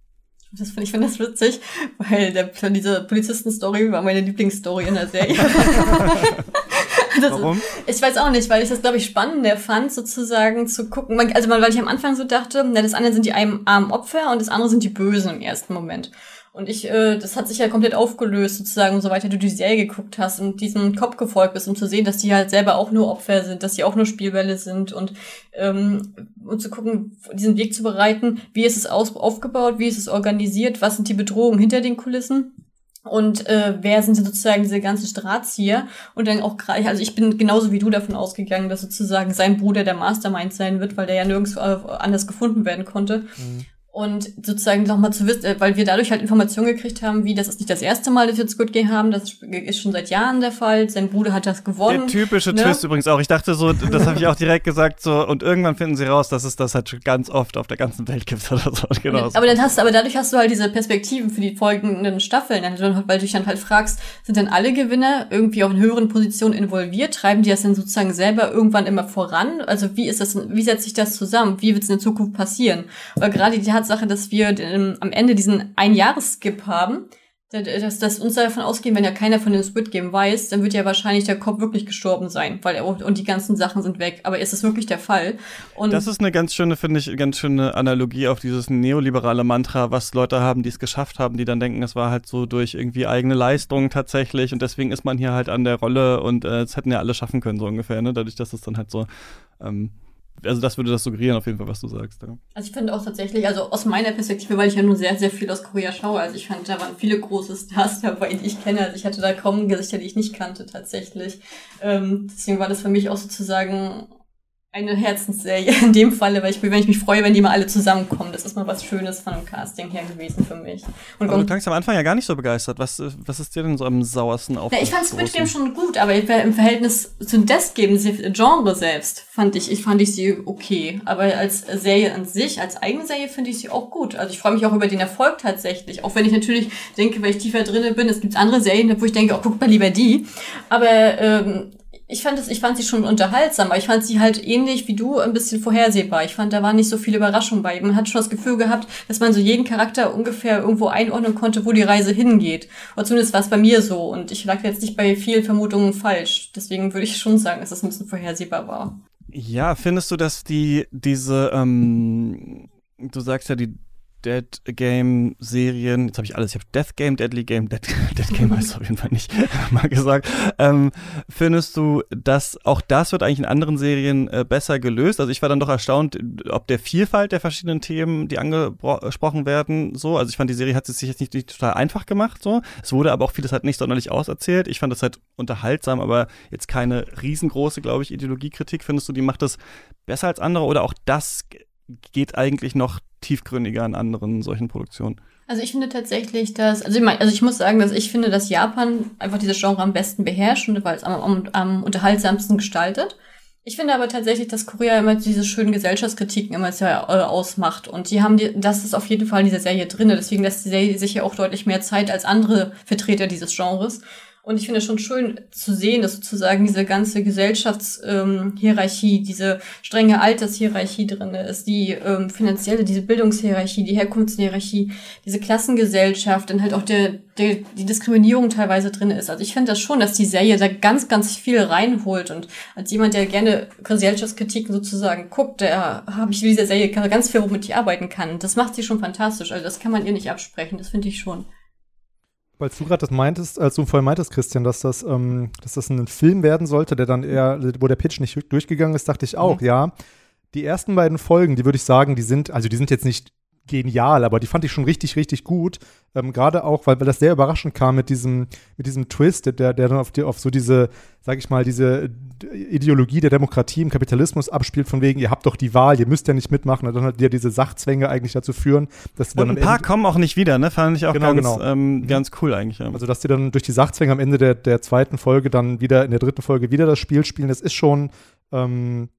Speaker 3: Das find, ich finde das witzig, weil der, diese Polizisten-Story war meine Lieblingsstory in der Serie.
Speaker 2: Warum?
Speaker 3: Ich weiß auch nicht, weil ich das, glaube ich, spannender fand, sozusagen zu gucken. Also, weil ich am Anfang so dachte, na, das eine sind die armen Opfer und das andere sind die Bösen im ersten Moment. Und ich, äh, das hat sich ja komplett aufgelöst, sozusagen, so weiter du die Serie geguckt hast und diesem Kopf gefolgt bist, um zu sehen, dass die halt selber auch nur Opfer sind, dass sie auch nur Spielbälle sind und ähm, und zu gucken, diesen Weg zu bereiten, wie ist es aus aufgebaut, wie ist es organisiert, was sind die Bedrohungen hinter den Kulissen und äh, wer sind sozusagen diese ganzen Strahtzieher und dann auch gerade, also ich bin genauso wie du davon ausgegangen, dass sozusagen sein Bruder der Mastermind sein wird, weil der ja nirgends äh, anders gefunden werden konnte. Mhm. Und sozusagen nochmal zu wissen, äh, weil wir dadurch halt Informationen gekriegt haben, wie das ist nicht das erste Mal, dass wir Squid Game haben, das ist schon seit Jahren der Fall. Sein Bruder hat das gewonnen.
Speaker 2: Der typische ne? Twist übrigens auch. Ich dachte so, das habe ich auch direkt gesagt, so, und irgendwann finden sie raus, dass es das halt schon ganz oft auf der ganzen Welt gibt oder so.
Speaker 3: Genau. Aber dann hast du, aber dadurch hast du halt diese Perspektiven für die folgenden Staffeln, weil du dich dann halt fragst, sind denn alle Gewinner irgendwie auf einer höheren Position involviert? Treiben die das denn sozusagen selber irgendwann immer voran? Also wie ist das, wie setzt sich das zusammen? Wie wird es in der Zukunft passieren? Weil gerade die Tatsache, dass wir ähm, am Ende diesen Ein-Jahres-Skip haben, dass, dass uns davon ausgehen, wenn ja keiner von den Squid Game weiß, dann wird ja wahrscheinlich der Kopf wirklich gestorben sein, weil er, und die ganzen Sachen sind weg. Aber ist das wirklich der Fall?
Speaker 2: Und das ist eine ganz schöne, finde ich, ganz schöne Analogie auf dieses neoliberale Mantra, was Leute haben, die es geschafft haben, die dann denken, es war halt so durch irgendwie eigene Leistung tatsächlich und deswegen ist man hier halt an der Rolle und äh, es hätten ja alle schaffen können, so ungefähr, ne? Dadurch, dass es dann halt so ähm, also das würde das suggerieren, auf jeden Fall, was du sagst. Ja.
Speaker 3: Also ich finde auch tatsächlich, also aus meiner Perspektive, weil ich ja nur sehr, sehr viel aus Korea schaue, also ich fand, da waren viele große Stars dabei, die ich kenne. Also ich hatte da kaum Gesichter, die ich nicht kannte tatsächlich. Ähm, deswegen war das für mich auch sozusagen eine Herzensserie in dem Falle, weil ich, wenn ich mich freue, wenn die mal alle zusammenkommen. Das ist mal was Schönes von dem Casting her gewesen für mich.
Speaker 2: Und aber du klangst am Anfang ja gar nicht so begeistert. Was, was ist dir denn so am sauersten auf?
Speaker 3: Ja, ich fand Squid Game schon gut, aber im Verhältnis zu Death Game, Genre selbst, fand ich, ich fand ich sie okay. Aber als Serie an sich, als eigene Serie finde ich sie auch gut. Also ich freue mich auch über den Erfolg tatsächlich. Auch wenn ich natürlich denke, weil ich tiefer drinne bin, es gibt andere Serien, wo ich denke, oh, guck mal lieber die. Aber ähm, ich fand es, ich fand sie schon unterhaltsam, aber ich fand sie halt ähnlich wie du ein bisschen vorhersehbar. Ich fand, da war nicht so viel Überraschung bei. Man hat schon das Gefühl gehabt, dass man so jeden Charakter ungefähr irgendwo einordnen konnte, wo die Reise hingeht. Oder zumindest war es bei mir so. Und ich lag jetzt nicht bei vielen Vermutungen falsch. Deswegen würde ich schon sagen, dass es ein bisschen vorhersehbar war.
Speaker 2: Ja, findest du, dass die, diese, ähm, du sagst ja, die Dead Game Serien, jetzt habe ich alles, ich habe Death Game, Deadly Game, Dead, Dead Game heißt es auf jeden Fall nicht, mal gesagt. Ähm, findest du, dass auch das wird eigentlich in anderen Serien äh, besser gelöst? Also ich war dann doch erstaunt, ob der Vielfalt der verschiedenen Themen, die angesprochen werden, so. Also ich fand, die Serie hat es sich jetzt nicht, nicht total einfach gemacht, so. Es wurde aber auch vieles halt nicht sonderlich auserzählt. Ich fand das halt unterhaltsam, aber jetzt keine riesengroße, glaube ich, Ideologiekritik. Findest du, die macht das besser als andere oder auch das geht eigentlich noch tiefgründiger in anderen solchen Produktionen.
Speaker 3: Also ich finde tatsächlich, dass, also ich, mein, also ich muss sagen, dass ich finde, dass Japan einfach dieses Genre am besten beherrscht und weil es am, am, am unterhaltsamsten gestaltet. Ich finde aber tatsächlich, dass Korea immer diese schönen Gesellschaftskritiken immer sehr äh, ausmacht. Und die haben die, das ist auf jeden Fall in dieser Serie drin. Deswegen lässt die Serie sich ja auch deutlich mehr Zeit als andere Vertreter dieses Genres. Und ich finde es schon schön zu sehen, dass sozusagen diese ganze Gesellschaftshierarchie, ähm, diese strenge Altershierarchie drin ist, die ähm, finanzielle, diese Bildungshierarchie, die Herkunftshierarchie, diese Klassengesellschaft, dann halt auch der, der, die Diskriminierung teilweise drin ist. Also ich finde das schon, dass die Serie da ganz, ganz viel reinholt. Und als jemand, der gerne Gesellschaftskritiken sozusagen guckt, der habe ich in dieser Serie ganz viel, womit ich arbeiten kann. Das macht sie schon fantastisch. Also das kann man ihr nicht absprechen. Das finde ich schon.
Speaker 4: Weil du gerade das meintest, als du vorhin meintest, Christian, dass das, ähm, dass das ein Film werden sollte, der dann eher, wo der Pitch nicht durchgegangen ist, dachte ich auch, mhm. ja. Die ersten beiden Folgen, die würde ich sagen, die sind, also die sind jetzt nicht genial, aber die fand ich schon richtig, richtig gut. Ähm, Gerade auch, weil, weil das sehr überraschend kam mit diesem, mit diesem Twist, der, der dann auf, die, auf so diese, sag ich mal, diese Ideologie der Demokratie im Kapitalismus abspielt, von wegen, ihr habt doch die Wahl, ihr müsst ja nicht mitmachen. Und dann hat ja diese Sachzwänge eigentlich dazu führen, dass
Speaker 2: Und ein paar kommen auch nicht wieder, ne? Fand ich auch
Speaker 4: Genau,
Speaker 2: ganz,
Speaker 4: genau.
Speaker 2: Ähm, ganz cool eigentlich. Ja.
Speaker 4: Also, dass die dann durch die Sachzwänge am Ende der, der zweiten Folge dann wieder, in der dritten Folge wieder das Spiel spielen, das ist schon, ähm,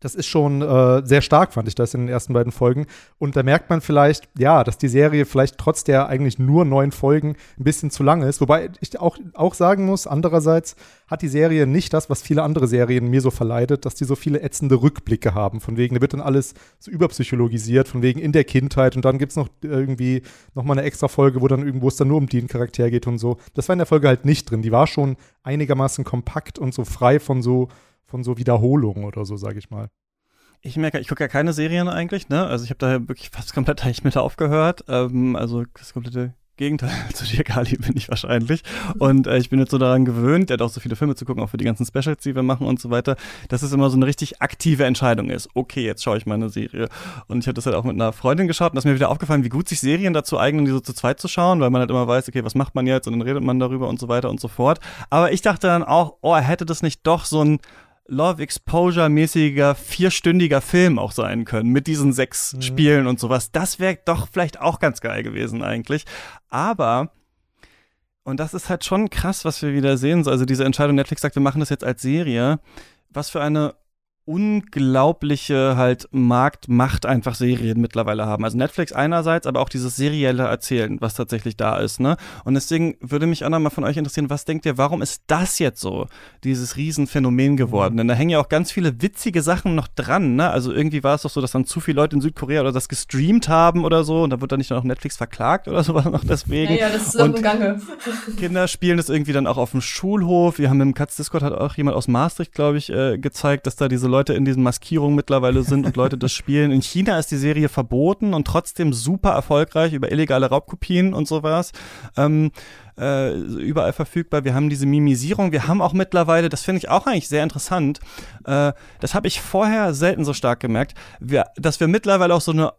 Speaker 4: das ist schon äh, sehr stark, fand ich das in den ersten beiden Folgen. Und da merkt man vielleicht, ja, dass die Serie vielleicht trotz der eigentlich nur neun Folgen ein bisschen zu lang ist. Wobei ich auch, auch sagen muss, andererseits hat die Serie nicht das, was viele andere Serien mir so verleidet, dass die so viele ätzende Rückblicke haben. Von wegen, da wird dann alles so überpsychologisiert, von wegen in der Kindheit und dann gibt es noch irgendwie nochmal eine extra Folge, wo dann irgendwo es dann nur um den Charakter geht und so. Das war in der Folge halt nicht drin. Die war schon einigermaßen kompakt und so frei von so von so Wiederholungen oder so, sage ich mal.
Speaker 2: Ich merke, ich gucke ja keine Serien eigentlich, ne? Also ich habe da wirklich fast komplett eigentlich mit aufgehört. Ähm, also das komplette Gegenteil zu dir, Kali, bin ich wahrscheinlich. Und äh, ich bin jetzt so daran gewöhnt, hat auch so viele Filme zu gucken, auch für die ganzen Specials, die wir machen und so weiter, dass es immer so eine richtig aktive Entscheidung ist. Okay, jetzt schaue ich mal eine Serie. Und ich habe das halt auch mit einer Freundin geschaut und das ist mir wieder aufgefallen, wie gut sich Serien dazu eignen, die so zu zweit zu schauen, weil man halt immer weiß, okay, was macht man jetzt? Und dann redet man darüber und so weiter und so fort. Aber ich dachte dann auch, oh, hätte das nicht doch so ein Love Exposure-mäßiger vierstündiger Film auch sein können mit diesen sechs mhm. Spielen und sowas. Das wäre doch vielleicht auch ganz geil gewesen eigentlich. Aber und das ist halt schon krass, was wir wieder sehen. Also diese Entscheidung, Netflix sagt, wir machen das jetzt als Serie. Was für eine unglaubliche halt Marktmacht einfach Serien mittlerweile haben. Also Netflix einerseits, aber auch dieses serielle Erzählen, was tatsächlich da ist, ne? Und deswegen würde mich auch nochmal von euch interessieren, was denkt ihr, warum ist das jetzt so, dieses Riesenphänomen geworden? Mhm. Denn da hängen ja auch ganz viele witzige Sachen noch dran, ne? Also irgendwie war es doch so, dass dann zu viele Leute in Südkorea oder das gestreamt haben oder so und da wird dann nicht noch Netflix verklagt oder sowas noch deswegen.
Speaker 3: Ja, ja das ist und im Gange.
Speaker 2: Kinder spielen das irgendwie dann auch auf dem Schulhof. Wir haben im Katz Discord hat auch jemand aus Maastricht, glaube ich, äh, gezeigt, dass da diese Leute Leute in diesen Maskierungen mittlerweile sind und Leute das spielen. In China ist die Serie verboten und trotzdem super erfolgreich über illegale Raubkopien und sowas. Ähm, äh, überall verfügbar. Wir haben diese Mimisierung. Wir haben auch mittlerweile, das finde ich auch eigentlich sehr interessant, äh, das habe ich vorher selten so stark gemerkt, wir, dass wir mittlerweile auch so eine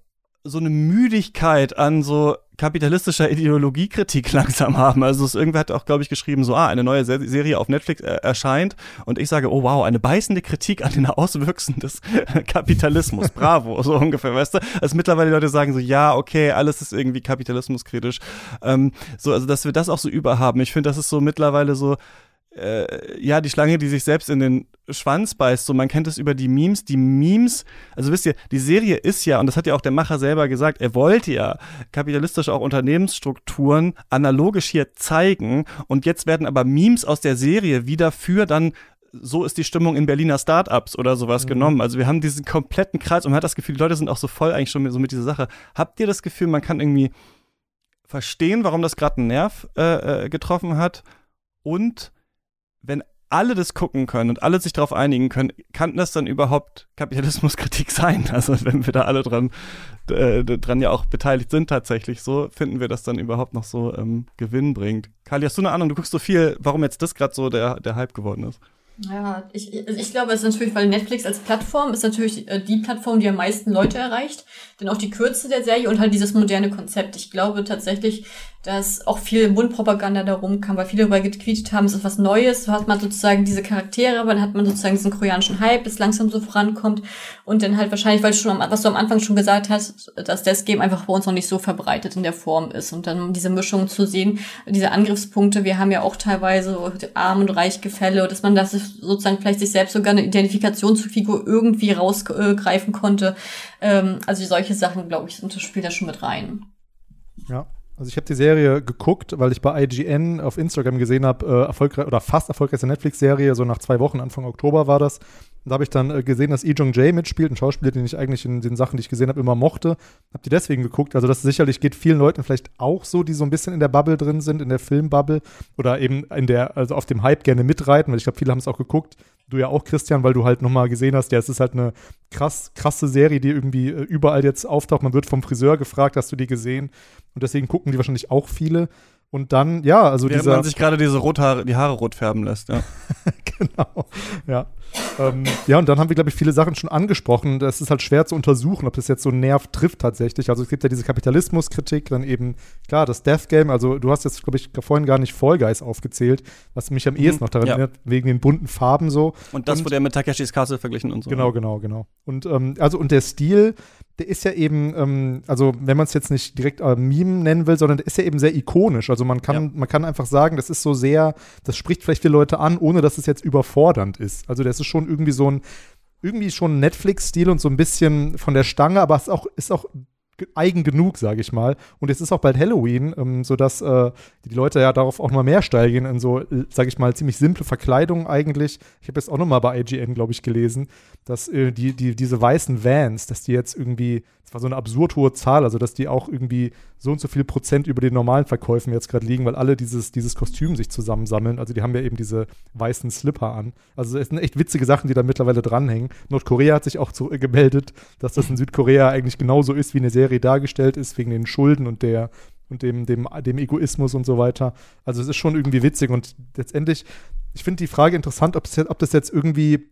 Speaker 2: so eine Müdigkeit an so kapitalistischer Ideologiekritik langsam haben. Also es irgendwer hat auch, glaube ich, geschrieben, so, ah, eine neue Serie auf Netflix äh, erscheint und ich sage, oh wow, eine beißende Kritik an den Auswüchsen des Kapitalismus. Bravo, so ungefähr, weißt du? Also mittlerweile Leute sagen so, ja, okay, alles ist irgendwie kapitalismuskritisch. Ähm, so, also dass wir das auch so überhaben. Ich finde, das ist so mittlerweile so, äh, ja, die Schlange, die sich selbst in den Schwanz beißt. So, man kennt es über die Memes. Die Memes, also wisst ihr, die Serie ist ja, und das hat ja auch der Macher selber gesagt, er wollte ja kapitalistisch auch Unternehmensstrukturen analogisch hier zeigen. Und jetzt werden aber Memes aus der Serie wieder für dann so ist die Stimmung in Berliner Startups oder sowas mhm. genommen. Also wir haben diesen kompletten Kreis und man hat das Gefühl, die Leute sind auch so voll eigentlich schon so mit dieser Sache. Habt ihr das Gefühl, man kann irgendwie verstehen, warum das gerade einen Nerv äh, äh, getroffen hat und wenn alle das gucken können und alle sich darauf einigen können, kann das dann überhaupt Kapitalismuskritik sein? Also wenn wir da alle dran, äh, dran ja auch beteiligt sind tatsächlich so, finden wir das dann überhaupt noch so ähm, Gewinn bringt. Kali, hast du eine Ahnung, du guckst so viel, warum jetzt das gerade so der, der Hype geworden ist?
Speaker 3: Ja, ich, ich glaube, es ist natürlich, weil Netflix als Plattform ist natürlich äh, die Plattform, die am meisten Leute erreicht. Denn auch die Kürze der Serie und halt dieses moderne Konzept. Ich glaube tatsächlich, dass auch viel Mundpropaganda darum kam, weil viele darüber getweetet haben, es ist was Neues, so hat man sozusagen diese Charaktere, aber dann hat man sozusagen diesen koreanischen Hype, das langsam so vorankommt und dann halt wahrscheinlich, weil schon, was du am Anfang schon gesagt hast, dass das Game einfach bei uns noch nicht so verbreitet in der Form ist und dann diese Mischung zu sehen, diese Angriffspunkte, wir haben ja auch teilweise Arm- und Reichgefälle, dass man das sozusagen vielleicht sich selbst sogar eine Identifikationsfigur irgendwie rausgreifen konnte. Ähm, also solche Sachen, glaube ich, sind spielt da schon mit rein.
Speaker 4: Ja, also ich habe die Serie geguckt, weil ich bei IGN auf Instagram gesehen habe, äh, erfolgreich oder fast erfolgreichste Netflix-Serie, so nach zwei Wochen, Anfang Oktober war das. Und da habe ich dann äh, gesehen, dass Lee Jong Jae mitspielt, ein Schauspieler, den ich eigentlich in den Sachen, die ich gesehen habe, immer mochte. Hab die deswegen geguckt. Also das sicherlich geht vielen Leuten vielleicht auch so, die so ein bisschen in der Bubble drin sind, in der Filmbubble oder eben in der, also auf dem Hype gerne mitreiten, weil ich glaube, viele haben es auch geguckt. Du ja auch, Christian, weil du halt nochmal gesehen hast, ja, es ist halt eine krass, krasse Serie, die irgendwie äh, überall jetzt auftaucht. Man wird vom Friseur gefragt, hast du die gesehen? Und deswegen gucken die wahrscheinlich auch viele. Und dann, ja, also
Speaker 2: Während
Speaker 4: dieser.
Speaker 2: man sich gerade diese Rothaare, die Haare rot färben lässt, ja.
Speaker 4: genau, ja. ähm, ja, und dann haben wir, glaube ich, viele Sachen schon angesprochen. Das ist halt schwer zu untersuchen, ob das jetzt so einen Nerv trifft tatsächlich. Also es gibt ja diese Kapitalismuskritik, dann eben, klar, das Death Game. Also du hast jetzt, glaube ich, vorhin gar nicht Fall Guys aufgezählt, was mich am
Speaker 2: Mhm,
Speaker 4: ehesten noch daran
Speaker 2: ja.
Speaker 4: erinnert, wegen den bunten Farben so.
Speaker 2: Und das
Speaker 4: Und-
Speaker 2: wurde ja mit Takeshis Castle verglichen und so.
Speaker 4: Genau, genau, genau. Und ähm, also und der Stil, der ist ja eben, ähm, also wenn man es jetzt nicht direkt äh, Meme nennen will, sondern der ist ja eben sehr ikonisch. Also man kann,
Speaker 2: Ja.
Speaker 4: man kann einfach sagen, das ist so sehr, das spricht vielleicht viele Leute an, ohne dass es jetzt überfordernd ist. Also das ist schon irgendwie so ein, irgendwie schon Netflix-Stil und so ein bisschen von der Stange, aber es ist auch, ist auch ge- eigen genug, sage ich mal. Und es ist auch bald Halloween, ähm, sodass äh, die Leute ja darauf auch noch mal mehr steil gehen in so, sage ich mal, ziemlich simple Verkleidungen eigentlich. Ich habe jetzt auch noch mal bei IGN, glaube ich, gelesen, dass äh, die, die, diese weißen Vans, dass die jetzt irgendwie, das war so eine absurd hohe Zahl, also dass die auch irgendwie so und so viel Prozent über den normalen Verkäufen jetzt gerade liegen, weil alle dieses, dieses Kostüm sich zusammensammeln. Also die haben ja eben diese weißen Slipper an. Also es sind echt witzige Sachen, die da mittlerweile dranhängen. Nordkorea hat sich auch zu, gemeldet, dass das in Südkorea eigentlich genauso ist, wie eine Serie dargestellt ist, wegen den Schulden und der und dem, dem, dem Egoismus und so weiter. Also es ist schon irgendwie witzig und letztendlich, ich finde die Frage interessant, ob das jetzt irgendwie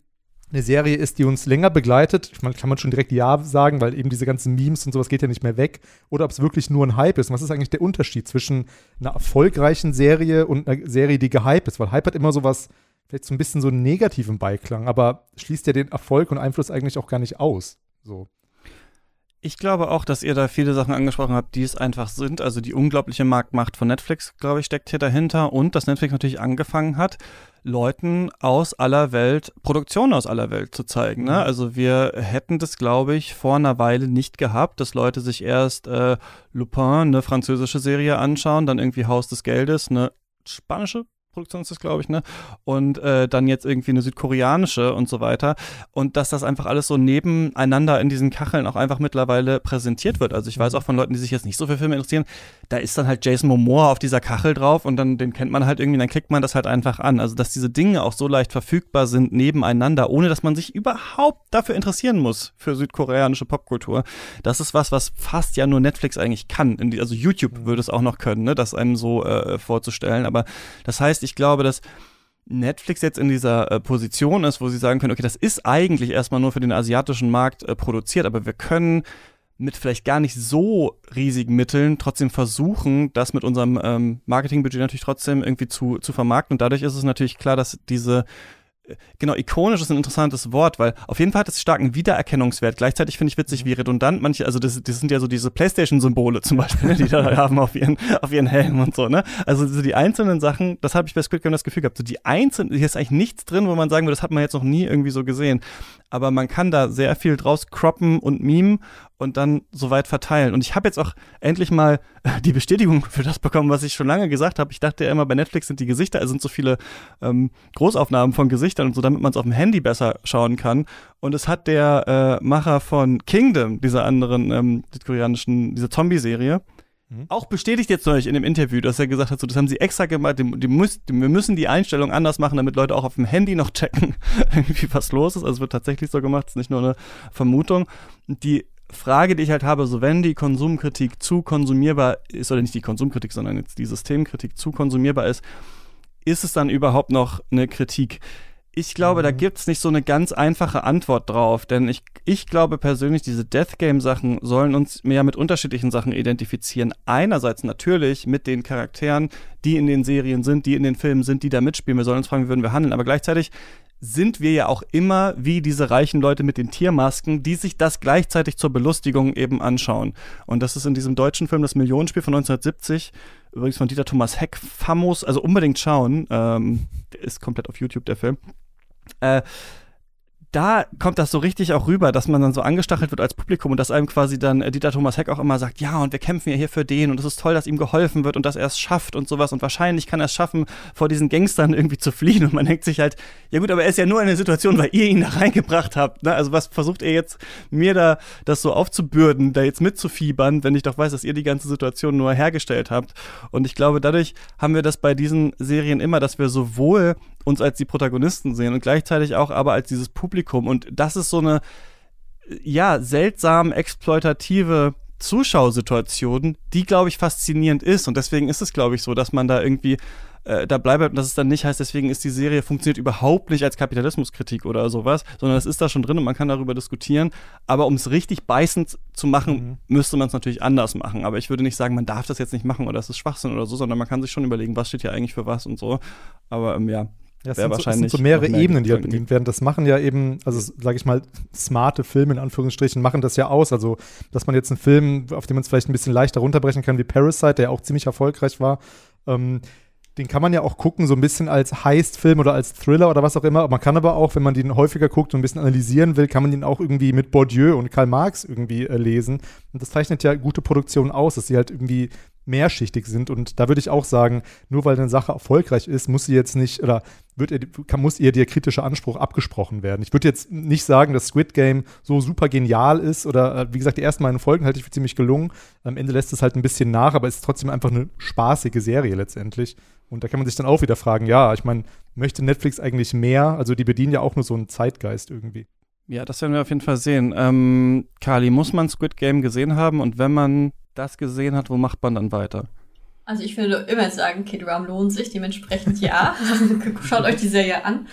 Speaker 4: eine Serie ist, die uns länger begleitet. Ich meine, kann man schon direkt Ja sagen, weil eben diese ganzen Memes und sowas geht ja nicht mehr weg. Oder ob es wirklich nur ein Hype ist. Was ist eigentlich der Unterschied zwischen einer erfolgreichen Serie und einer Serie, die gehypt ist? Weil Hype hat immer sowas, vielleicht so ein bisschen so einen negativen Beiklang, aber schließt ja den Erfolg und Einfluss eigentlich auch gar nicht aus. So.
Speaker 2: Ich glaube auch, dass ihr da viele Sachen angesprochen habt, die es einfach sind. Also die unglaubliche Marktmacht von Netflix, glaube ich, steckt hier dahinter. Und dass Netflix natürlich angefangen hat, Leuten aus aller Welt, Produktionen aus aller Welt zu zeigen. Ne? Also wir hätten das, glaube ich, vor einer Weile nicht gehabt, dass Leute sich erst äh, Lupin, eine französische Serie anschauen, dann irgendwie Haus des Geldes, eine spanische Produktion ist das, glaube ich, ne? Und äh, dann jetzt irgendwie eine südkoreanische und so weiter. Und dass das einfach alles so nebeneinander in diesen Kacheln auch einfach mittlerweile präsentiert wird. Also ich weiß auch von Leuten, die sich jetzt nicht so für Filme interessieren, da ist dann halt Jason Momoa auf dieser Kachel drauf und dann den kennt man halt irgendwie, dann klickt man das halt einfach an. Also dass diese Dinge auch so leicht verfügbar sind nebeneinander, ohne dass man sich überhaupt dafür interessieren muss für südkoreanische Popkultur. Das ist was, was fast ja nur Netflix eigentlich kann. Also YouTube würde es auch noch können, ne, das einem so äh, vorzustellen. Aber das heißt, ich glaube, dass Netflix jetzt in dieser äh, Position ist, wo sie sagen können, okay, das ist eigentlich erstmal nur für den asiatischen Markt äh, produziert, aber wir können mit vielleicht gar nicht so riesigen Mitteln trotzdem versuchen, das mit unserem ähm, Marketingbudget natürlich trotzdem irgendwie zu, zu vermarkten. Und dadurch ist es natürlich klar, dass diese Genau, ikonisch ist ein interessantes Wort, weil auf jeden Fall hat es starken Wiedererkennungswert. Gleichzeitig finde ich witzig, wie redundant manche, also das, das sind ja so diese Playstation-Symbole zum Beispiel, ne, die da haben auf ihren, auf ihren Helm und so, ne? Also so die einzelnen Sachen, das habe ich bei Squid Game das Gefühl gehabt, so die einzelnen, hier ist eigentlich nichts drin, wo man sagen würde, das hat man jetzt noch nie irgendwie so gesehen. Aber man kann da sehr viel draus croppen und memen und dann so weit verteilen. Und ich habe jetzt auch endlich mal die Bestätigung für das bekommen, was ich schon lange gesagt habe. Ich dachte ja immer, bei Netflix sind die Gesichter, also sind so viele ähm, Großaufnahmen von Gesichtern und so, damit man es auf dem Handy besser schauen kann. Und es hat der äh, Macher von Kingdom, dieser anderen ähm, südkoreanischen, dieser Zombie-Serie,
Speaker 4: Mhm.
Speaker 2: auch bestätigt jetzt neulich in dem Interview, dass er gesagt hat, so, das haben sie extra gemacht, die, die muss, die, wir müssen die Einstellung anders machen, damit Leute auch auf dem Handy noch checken, irgendwie was los ist. Also es wird tatsächlich so gemacht, es ist nicht nur eine Vermutung. Die Frage, die ich halt habe, so wenn die Konsumkritik zu konsumierbar ist, oder nicht die Konsumkritik, sondern jetzt die Systemkritik zu konsumierbar ist, ist es dann überhaupt noch eine Kritik? Ich glaube, da gibt's nicht so eine ganz einfache Antwort drauf, denn ich, ich glaube persönlich, diese Death Game Sachen sollen uns mehr mit unterschiedlichen Sachen identifizieren. Einerseits natürlich mit den Charakteren, die in den Serien sind, die in den Filmen sind, die da mitspielen. Wir sollen uns fragen, wie würden wir handeln, aber gleichzeitig sind wir ja auch immer wie diese reichen Leute mit den Tiermasken, die sich das gleichzeitig zur Belustigung eben anschauen. Und das ist in diesem deutschen Film das Millionenspiel von 1970, übrigens von Dieter Thomas Heck, famos, also unbedingt schauen. Ähm, ist komplett auf YouTube, der Film. Äh, da kommt das so richtig auch rüber, dass man dann so angestachelt wird als Publikum und dass einem quasi dann äh, Dieter Thomas Heck auch immer sagt, ja, und wir kämpfen ja hier für den und es ist toll, dass ihm geholfen wird und dass er es schafft und sowas. Und wahrscheinlich kann er es schaffen, vor diesen Gangstern irgendwie zu fliehen. Und man denkt sich halt, ja gut, aber er ist ja nur in der Situation, weil ihr ihn da reingebracht habt, ne? Also was versucht ihr jetzt mir da das so aufzubürden, da jetzt mitzufiebern, wenn ich doch weiß, dass ihr die ganze Situation nur hergestellt habt? Und ich glaube, dadurch haben wir das bei diesen Serien immer, dass wir sowohl uns als die Protagonisten sehen und gleichzeitig auch aber als dieses Publikum. Und das ist so eine, ja, seltsam exploitative Zuschausituation, die, glaube ich, faszinierend ist. Und deswegen ist es, glaube ich, so, dass man da irgendwie äh, da bleibt und dass es dann nicht heißt, deswegen ist die Serie funktioniert überhaupt nicht als Kapitalismuskritik oder sowas, sondern es ist da schon drin und man kann darüber diskutieren. Aber um es richtig beißend zu machen, mhm. müsste man es natürlich anders machen. Aber ich würde nicht sagen, man darf das jetzt nicht machen oder das ist Schwachsinn oder so, sondern man kann sich schon überlegen, was steht hier eigentlich für was und so. Aber ähm, ja,
Speaker 4: ja, es sind, so, es sind so mehrere Ebenen, die halt bedient werden. Das machen ja eben, also sage ich mal, smarte Filme in Anführungsstrichen machen das ja aus. Also, dass man jetzt einen Film, auf den man es vielleicht ein bisschen leichter runterbrechen kann, wie Parasite, der ja auch ziemlich erfolgreich war, ähm, den kann man ja auch gucken, so ein bisschen als Heist-Film oder als Thriller oder was auch immer. Man kann aber auch, wenn man den häufiger guckt und ein bisschen analysieren will, kann man den auch irgendwie mit Bourdieu und Karl Marx irgendwie äh, lesen. Und das zeichnet ja gute Produktionen aus, dass sie halt irgendwie mehrschichtig sind. Und da würde ich auch sagen, nur weil eine Sache erfolgreich ist, muss sie jetzt nicht oder wird ihr, kann, muss ihr der kritische Anspruch abgesprochen werden. Ich würde jetzt nicht sagen, dass Squid Game so super genial ist oder äh, wie gesagt, die ersten beiden Folgen halte ich für ziemlich gelungen. Am Ende lässt es halt ein bisschen nach, aber es ist trotzdem einfach eine spaßige Serie letztendlich. Und da kann man sich dann auch wieder fragen, ja, ich meine, möchte Netflix eigentlich mehr? Also die bedienen ja auch nur so einen Zeitgeist irgendwie.
Speaker 2: Ja, das werden wir auf jeden Fall sehen. Ähm, Kali, muss man Squid Game gesehen haben? Und wenn man das gesehen hat, wo macht man dann weiter?
Speaker 3: Also ich würde immer sagen, Kid Ram lohnt sich, dementsprechend ja. Schaut euch die Serie an.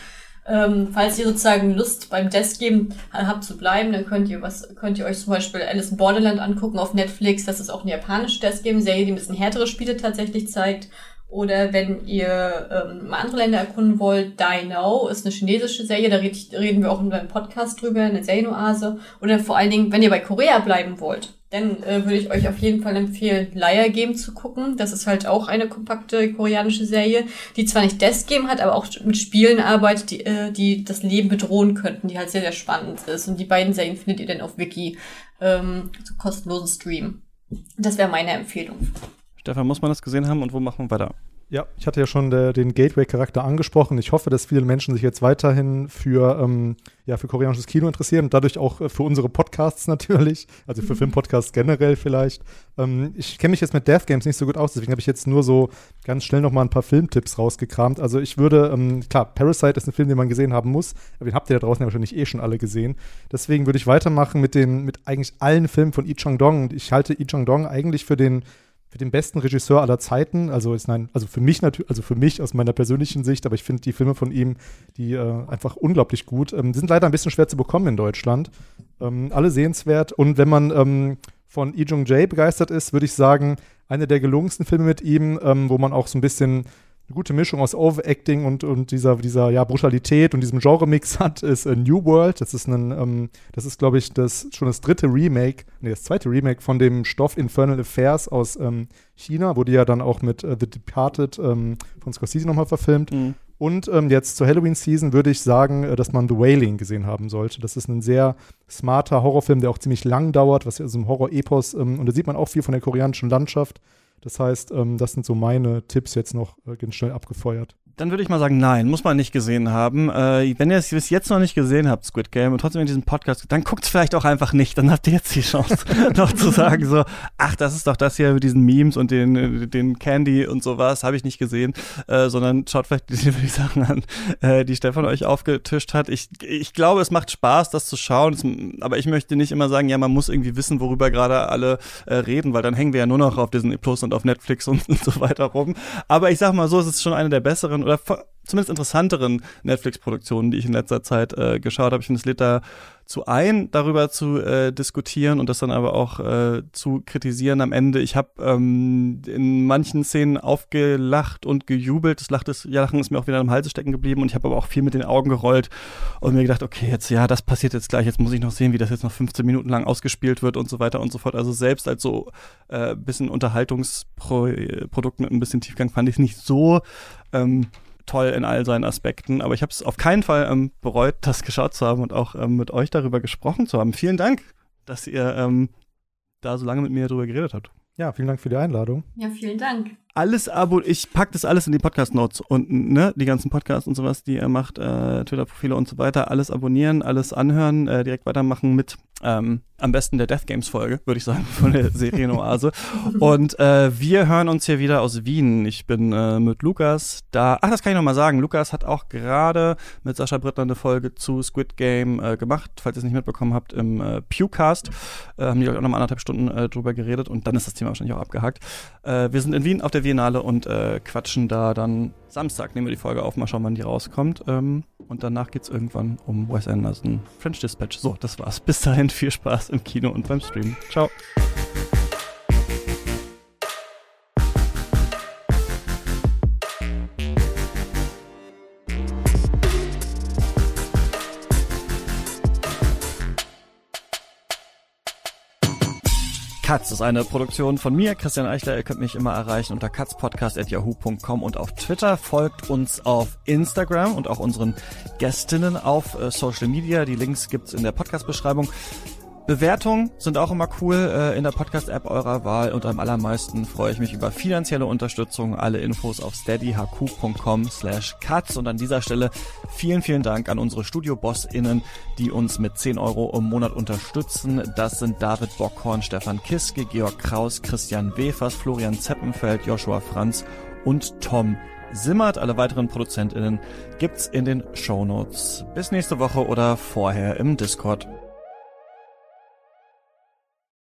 Speaker 3: Ähm, falls ihr sozusagen Lust beim Desk Game habt zu bleiben, dann könnt ihr was, könnt ihr euch zum Beispiel Alice in Borderland angucken auf Netflix. Das ist auch eine japanische Desk Game Serie, die ein bisschen härtere Spiele tatsächlich zeigt. Oder wenn ihr ähm, andere Länder erkunden wollt, Die Now ist eine chinesische Serie, da red, reden wir auch in einem Podcast drüber, eine Serienoase. Oder vor allen Dingen, wenn ihr bei Korea bleiben wollt, dann äh, würde ich euch auf jeden Fall empfehlen, Liar Game zu gucken. Das ist halt auch eine kompakte koreanische Serie, die zwar nicht Death Game hat, aber auch mit Spielen arbeitet, die, äh, die das Leben bedrohen könnten, die halt sehr, sehr spannend ist. Und die beiden Serien findet ihr dann auf Wiki ähm, zu kostenlosen Stream. Das wäre meine Empfehlung.
Speaker 2: Stefan, muss man das gesehen haben und wo machen wir weiter?
Speaker 4: Ja, ich hatte ja schon der, den Gateway-Charakter angesprochen. Ich hoffe, dass viele Menschen sich jetzt weiterhin für, ähm, ja, für koreanisches Kino interessieren und dadurch auch äh, für unsere Podcasts natürlich, also für mhm. Filmpodcasts generell vielleicht. Ähm, ich kenne mich jetzt mit Death Games nicht so gut aus, deswegen habe ich jetzt nur so ganz schnell nochmal ein paar Filmtipps rausgekramt. Also ich würde, ähm, klar, Parasite ist ein Film, den man gesehen haben muss, aber den habt ihr da draußen ja wahrscheinlich eh schon alle gesehen. Deswegen würde ich weitermachen mit den, mit eigentlich allen Filmen von Lee Chang-dong. Und ich halte Lee Chang-dong eigentlich für den für den besten Regisseur aller Zeiten. Also ist nein, also für mich natürlich, also für mich aus meiner persönlichen Sicht, aber ich finde die Filme von ihm, die äh, einfach unglaublich gut. Ähm, die sind leider ein bisschen schwer zu bekommen in Deutschland. Ähm, alle sehenswert. Und wenn man ähm, von Lee Jung Jae begeistert ist, würde ich sagen, einer der gelungensten Filme mit ihm, ähm, wo man auch so ein bisschen eine gute Mischung aus Overacting und, und dieser, dieser ja, Brutalität und diesem Genre-Mix hat, ist äh, New World. Das ist ein, ähm, das ist, glaube ich, das, schon das dritte Remake, nee, das zweite Remake von dem Stoff Infernal Affairs aus ähm, China, wurde ja dann auch mit äh, The Departed ähm, von Scorsese nochmal verfilmt. Mhm. Und ähm, jetzt zur Halloween-Season würde ich sagen, äh, dass man The Wailing gesehen haben sollte. Das ist ein sehr smarter Horrorfilm, der auch ziemlich lang dauert, was ja so ein Horror-Epos, ähm, und da sieht man auch viel von der koreanischen Landschaft. Das heißt, ähm, das sind so meine Tipps jetzt noch äh, ganz schnell abgefeuert.
Speaker 2: Dann würde ich mal sagen, nein, muss man nicht gesehen haben. Äh, wenn ihr es bis jetzt noch nicht gesehen habt, Squid Game, und trotzdem in diesem Podcast, dann guckt es vielleicht auch einfach nicht. Dann habt ihr jetzt die Chance, noch zu sagen so, ach, das ist doch das hier mit diesen Memes und den, den Candy und sowas, habe ich nicht gesehen, äh, sondern schaut vielleicht die, die Sachen an, äh, die Stefan euch aufgetischt hat. Ich, ich glaube, es macht Spaß, das zu schauen, es, aber ich möchte nicht immer sagen, ja, man muss irgendwie wissen, worüber gerade alle äh, reden, weil dann hängen wir ja nur noch auf Disney Plus und auf Netflix und, und so weiter rum. Aber ich sag mal so, es ist schon eine der besseren oder zumindest interessanteren Netflix-Produktionen, die ich in letzter Zeit äh, geschaut habe. Ich finde, es lädt da zu ein, darüber zu äh, diskutieren und das dann aber auch äh, zu kritisieren am Ende. Ich habe ähm, in manchen Szenen aufgelacht und gejubelt. Das Lachen ist, ja, Lachen ist mir auch wieder am Halse stecken geblieben und ich habe aber auch viel mit den Augen gerollt und mir gedacht, okay, jetzt ja, das passiert jetzt gleich. Jetzt muss ich noch sehen, wie das jetzt noch 15 Minuten lang ausgespielt wird und so weiter und so fort. Also selbst als so äh, bisschen Unterhaltungsprodukt mit ein bisschen Tiefgang fand ich nicht so ähm, toll in all seinen Aspekten. Aber ich habe es auf keinen Fall ähm, bereut, das geschaut zu haben und auch ähm, mit euch darüber gesprochen zu haben. Vielen Dank, dass ihr ähm, da so lange mit mir darüber geredet habt.
Speaker 4: Ja, vielen Dank für die Einladung.
Speaker 3: Ja, vielen Dank.
Speaker 2: Alles abo, ich pack das alles in die Podcast-Notes unten, ne? Die ganzen Podcasts und sowas, die er macht, äh, Twitter-Profile und so weiter, alles abonnieren, alles anhören, äh, direkt weitermachen mit ähm, am besten der Death Games Folge, würde ich sagen, von der Serienoase. und äh, wir hören uns hier wieder aus Wien. Ich bin äh, mit Lukas da. Ach, das kann ich noch mal sagen. Lukas hat auch gerade mit Sascha Brittner eine Folge zu Squid Game äh, gemacht. Falls ihr es nicht mitbekommen habt, im äh, Pewcast äh, haben die auch noch mal anderthalb Stunden drüber geredet und dann ist das Thema wahrscheinlich auch abgehakt. Wir sind in Wien auf der Biennale und äh, quatschen da dann Samstag. Nehmen wir die Folge auf, mal schauen, wann die rauskommt. Ähm, und danach geht's irgendwann um Wes Anderson, French Dispatch. So, das war's. Bis dahin viel Spaß im Kino und beim Stream. Ciao. Katz ist eine Produktion von mir, Christian Eichler. Ihr könnt mich immer erreichen unter katzpodcast.yahoo.com und auf Twitter. Folgt uns auf Instagram und auch unseren Gästinnen auf äh, Social Media. Die Links gibt's in der Podcast-Beschreibung. Bewertungen sind auch immer cool äh, in der Podcast-App eurer Wahl und am allermeisten freue ich mich über finanzielle Unterstützung. Alle Infos auf steadyhq.com slash cuts und an dieser Stelle vielen, vielen Dank an unsere Studio-BossInnen, die uns mit 10 Euro im Monat unterstützen. Das sind David Bockhorn, Stefan Kiske, Georg Kraus, Christian Wefers, Florian Zeppenfeld, Joshua Franz und Tom Simmert. Alle weiteren ProduzentInnen gibt's in den Shownotes. Bis nächste Woche oder vorher im Discord.